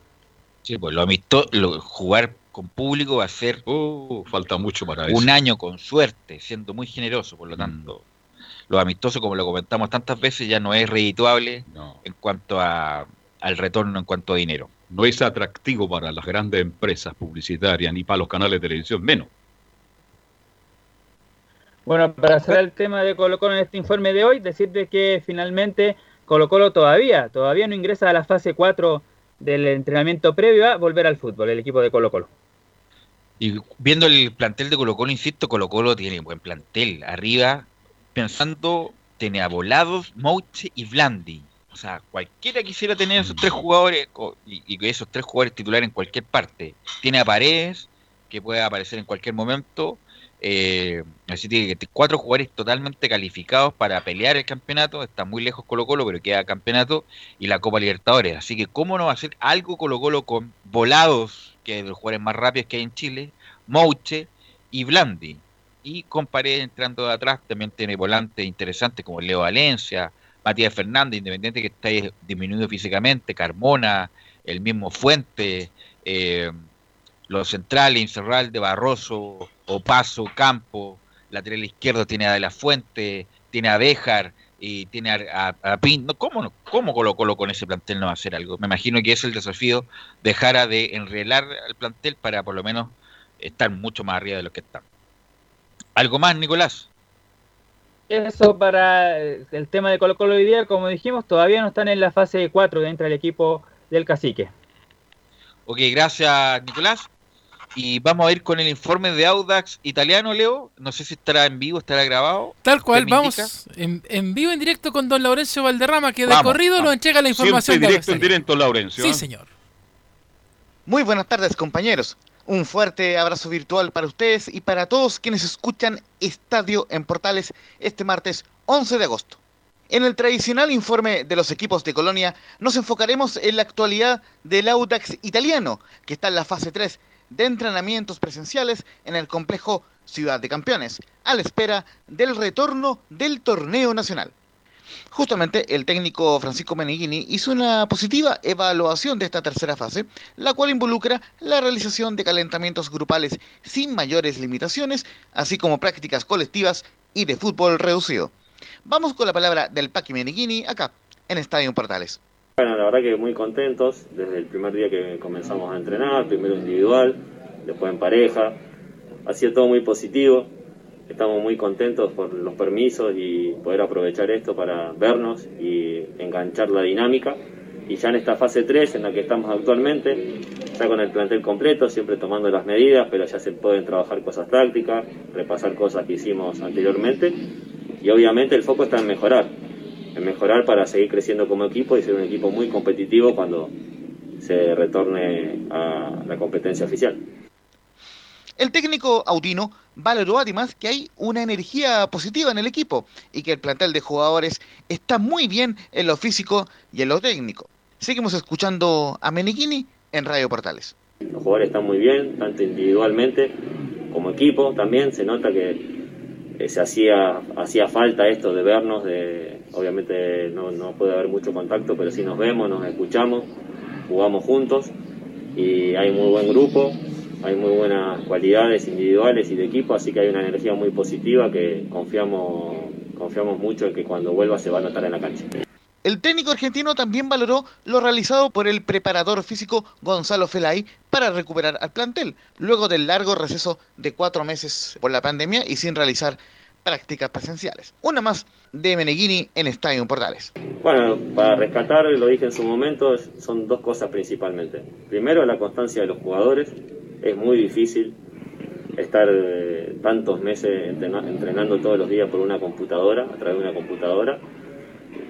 Sí, pues lo amisto, lo, jugar con público va a ser Oh, falta mucho para eso. un año con suerte, siendo muy generoso, por lo tanto. Los amistosos, como lo comentamos tantas veces, ya no es redituable No, en cuanto a, al retorno, en cuanto a dinero. no es atractivo para las grandes empresas publicitarias ni para los canales de televisión, menos. Bueno, para cerrar el tema de Colo Colo en este informe de hoy, decirte que finalmente Colo Colo todavía, todavía no ingresa a la fase 4 del entrenamiento previo a volver al fútbol, el equipo de Colo Colo. Y viendo el plantel de Colo Colo, insisto, Colo Colo tiene buen plantel. Arriba, pensando, tiene a Volados, Mouche y Blandi. O sea, cualquiera quisiera tener esos tres jugadores y, y esos tres jugadores titulares en cualquier parte. Tiene a Paredes, que puede aparecer en cualquier momento. Eh, así que cuatro jugadores totalmente calificados para pelear el campeonato. Está muy lejos Colo Colo, pero queda campeonato y la Copa Libertadores. Así que, ¿cómo no va a ser algo Colo Colo con volados, que es de los jugadores más rápidos que hay en Chile, Mouche y Blandi? Y con Paredes entrando de atrás, también tiene volantes interesantes como Leo Valencia, Matías Fernández, independiente que está disminuido físicamente, Carmona, el mismo Fuente, eh, los centrales, de Barroso, Opaso, Campo, lateral izquierdo tiene a De La Fuente, tiene a Béjar y tiene a, a, Pin. No, ¿cómo, ¿Cómo Colo Colo con ese plantel no va a hacer algo? Me imagino que es el desafío dejar de enrelar al plantel para por lo menos estar mucho más arriba de lo que están. ¿Algo más, Nicolás? Eso para el tema de Colo Colo hoy día, como dijimos, todavía no están en la fase 4 dentro del equipo del cacique. Ok, gracias Nicolás. Y vamos a ir con el informe de Audax italiano, Leo. No sé si estará en vivo, estará grabado. Tal cual, vamos en, vivo, en directo con don Laurencio Valderrama, que de corrido nos entrega la información. Siempre directo, en directo, Laurencio. Sí, ¿eh? señor. Muy buenas tardes, compañeros. Un fuerte abrazo virtual para ustedes y para todos quienes escuchan Estadio en Portales este martes 11 de agosto. En el tradicional informe de los equipos de Colonia nos enfocaremos en la actualidad del Audax italiano, que está en la fase 3 de entrenamientos presenciales en el complejo Ciudad de Campeones, a la espera del retorno del torneo nacional. Justamente el técnico Francisco Meneghini hizo una positiva evaluación de esta tercera fase, la cual involucra la realización de calentamientos grupales sin mayores limitaciones, así como prácticas colectivas y de fútbol reducido. Vamos con la palabra del Paqui Meneghini acá, en Estadio Portales. Bueno, la verdad que muy contentos desde el primer día que comenzamos a entrenar, primero individual, después en pareja. Ha sido todo muy positivo. Estamos muy contentos por los permisos y poder aprovechar esto para vernos y enganchar la dinámica. Y ya en esta fase 3 en la que estamos actualmente, ya con el plantel completo, siempre tomando las medidas, pero ya se pueden trabajar cosas tácticas, repasar cosas que hicimos anteriormente. Y obviamente el foco está en mejorar en mejorar para seguir creciendo como equipo y ser un equipo muy competitivo cuando se retorne a la competencia oficial. El técnico Audino valoró además que hay una energía positiva en el equipo y que el plantel de jugadores está muy bien en lo físico y en lo técnico. Seguimos escuchando a Meneghini en Radio Portales. Los jugadores están muy bien, tanto individualmente como equipo también. Se nota que eh, se hacía, hacía falta esto de vernos, de, obviamente no, no puede haber mucho contacto, pero sí nos vemos, nos escuchamos, jugamos juntos y hay muy buen grupo, hay muy buenas cualidades individuales y de equipo, así que hay una energía muy positiva que confiamos, confiamos mucho en que cuando vuelva se va a notar en la cancha. El técnico argentino también valoró lo realizado por el preparador físico Gonzalo Felay para recuperar al plantel, luego del largo receso de cuatro meses por la pandemia y sin realizar prácticas presenciales. Una más de Meneghini en Estadio Portales. Bueno, para rescatar, lo dije en su momento, son dos cosas principalmente. Primero, la constancia de los jugadores. Es muy difícil estar eh, tantos meses entrenando todos los días por una computadora, a través de una computadora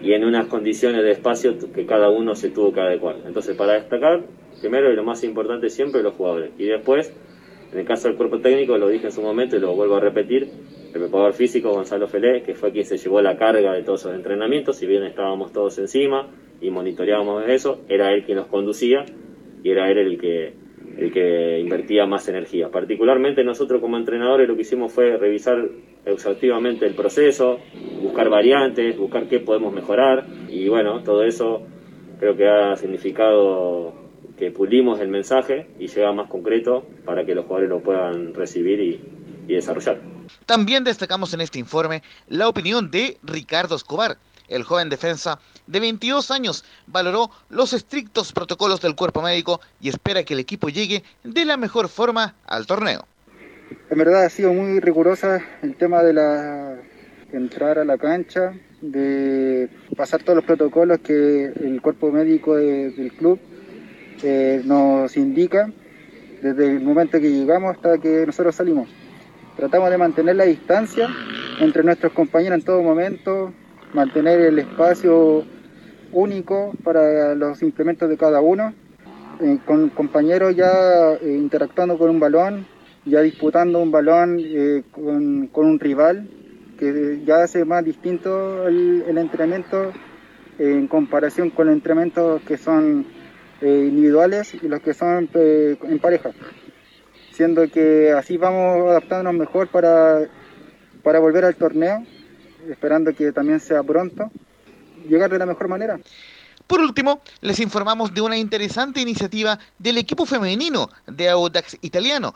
y en unas condiciones de espacio que cada uno se tuvo que adecuar. Entonces, para destacar, primero y lo más importante siempre los jugadores. Y después, en el caso del cuerpo técnico, lo dije en su momento y lo vuelvo a repetir, el preparador físico Gonzalo Felé, que fue quien se llevó la carga de todos esos entrenamientos, si bien estábamos todos encima y monitoreábamos eso, era él quien nos conducía y era él el que, el que invertía más energía. Particularmente nosotros como entrenadores lo que hicimos fue revisar exhaustivamente el proceso, buscar variantes, buscar qué podemos mejorar y bueno, todo eso creo que ha significado que pulimos el mensaje y llega más concreto para que los jugadores lo puedan recibir y, y desarrollar. También destacamos en este informe la opinión de Ricardo Escobar. El joven defensa de 22 años valoró los estrictos protocolos del cuerpo médico y espera que el equipo llegue de la mejor forma al torneo en verdad ha sido muy rigurosa el tema de la entrar a la cancha, de pasar todos los protocolos que el cuerpo médico del club eh, nos indica desde el momento que llegamos hasta que nosotros salimos. Tratamos de mantener la distancia entre nuestros compañeros en todo momento, mantener el espacio único para los implementos de cada uno, eh, con compañeros ya eh, interactuando con un balón, ya disputando un balón eh, con, con, un rival que ya hace más distinto el, entrenamiento en comparación con los entrenamientos que son individuales y los que son en pareja. Siendo que así vamos adaptándonos mejor para, para volver al torneo, esperando que también sea pronto, llegar de la mejor manera. Por último, les informamos de una interesante iniciativa del equipo femenino de Audax Italiano,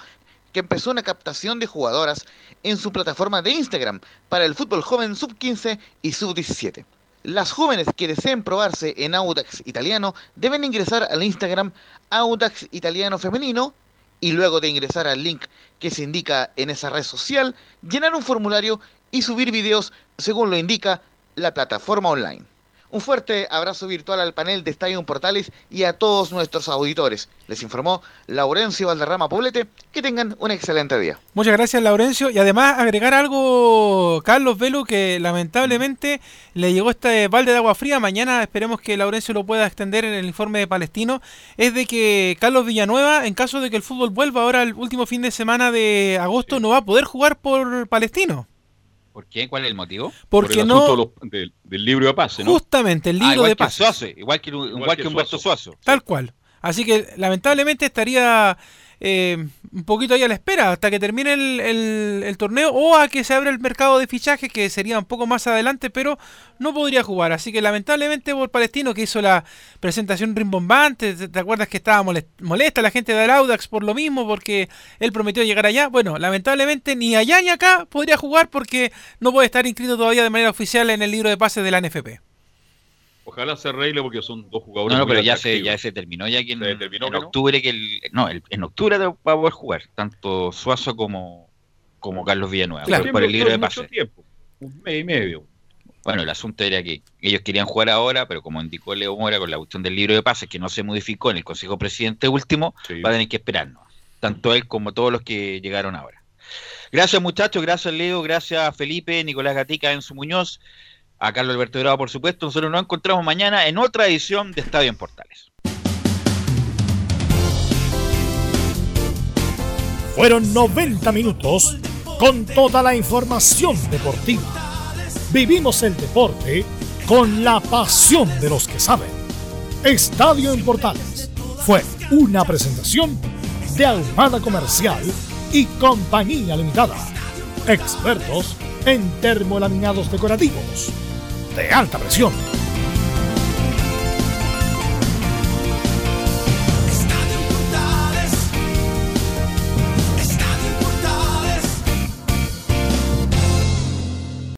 que empezó una captación de jugadoras en su plataforma de Instagram para el fútbol joven sub-15 y sub-17. Las jóvenes que deseen probarse en Audax Italiano deben ingresar al Instagram Audax Italiano Femenino y luego de ingresar al link que se indica en esa red social, llenar un formulario y subir videos según lo indica la plataforma online. Un fuerte abrazo virtual al panel de Estadio Portales y a todos nuestros auditores. Les informó Laurencio Valderrama Poblete. Que tengan un excelente día. Muchas gracias, Laurencio. Y además, agregar algo, Carlos Velo, que lamentablemente le llegó este balde de agua fría. Mañana esperemos que Laurencio lo pueda extender en el informe de Palestino. Es de que Carlos Villanueva, en caso de que el fútbol vuelva ahora el último fin de semana de agosto, no va a poder jugar por Palestino. ¿Por qué? ¿Cuál es el motivo? Porque Por no. del, libro de pase, ¿no? Justamente, el ah, libro de pase. igual que, igual, que, Humberto Suazo. Tal cual. Así que lamentablemente estaría eh, un poquito ahí a la espera hasta que termine el, torneo o a que se abra el mercado de fichajes que sería un poco más adelante pero no podría jugar. Así que lamentablemente por Palestino que hizo la presentación rimbombante te, acuerdas que estaba molesta la gente de Audax por lo mismo porque él prometió llegar allá bueno lamentablemente ni allá ni acá podría jugar porque no puede estar inscrito todavía de manera oficial en el libro de pases de la NFP Ojalá se arregle porque son dos jugadores. No, no pero ya se, ya se terminó ya que en, octubre que el, no, en octubre va a poder jugar tanto Suazo como, como Carlos Villanueva por, el libro de pase. Tiempo, un mes y medio. Bueno, el asunto era que ellos querían jugar ahora, pero como indicó Leo Mora con la cuestión del libro de pases que no se modificó en el Consejo Presidente último, va a tener que esperarnos. Tanto él como todos los que llegaron ahora. Gracias muchachos, gracias Leo, gracias Felipe, Nicolás Gatica, en su Muñoz a Carlos Alberto Grado, por supuesto. Nosotros nos encontramos mañana en otra edición de Estadio en Portales. Fueron 90 minutos con toda la información deportiva. Vivimos el deporte con la pasión de los que saben. Estadio en Portales fue una presentación de Almada Comercial y Compañía Limitada. Expertos en termolaminados decorativos de alta presión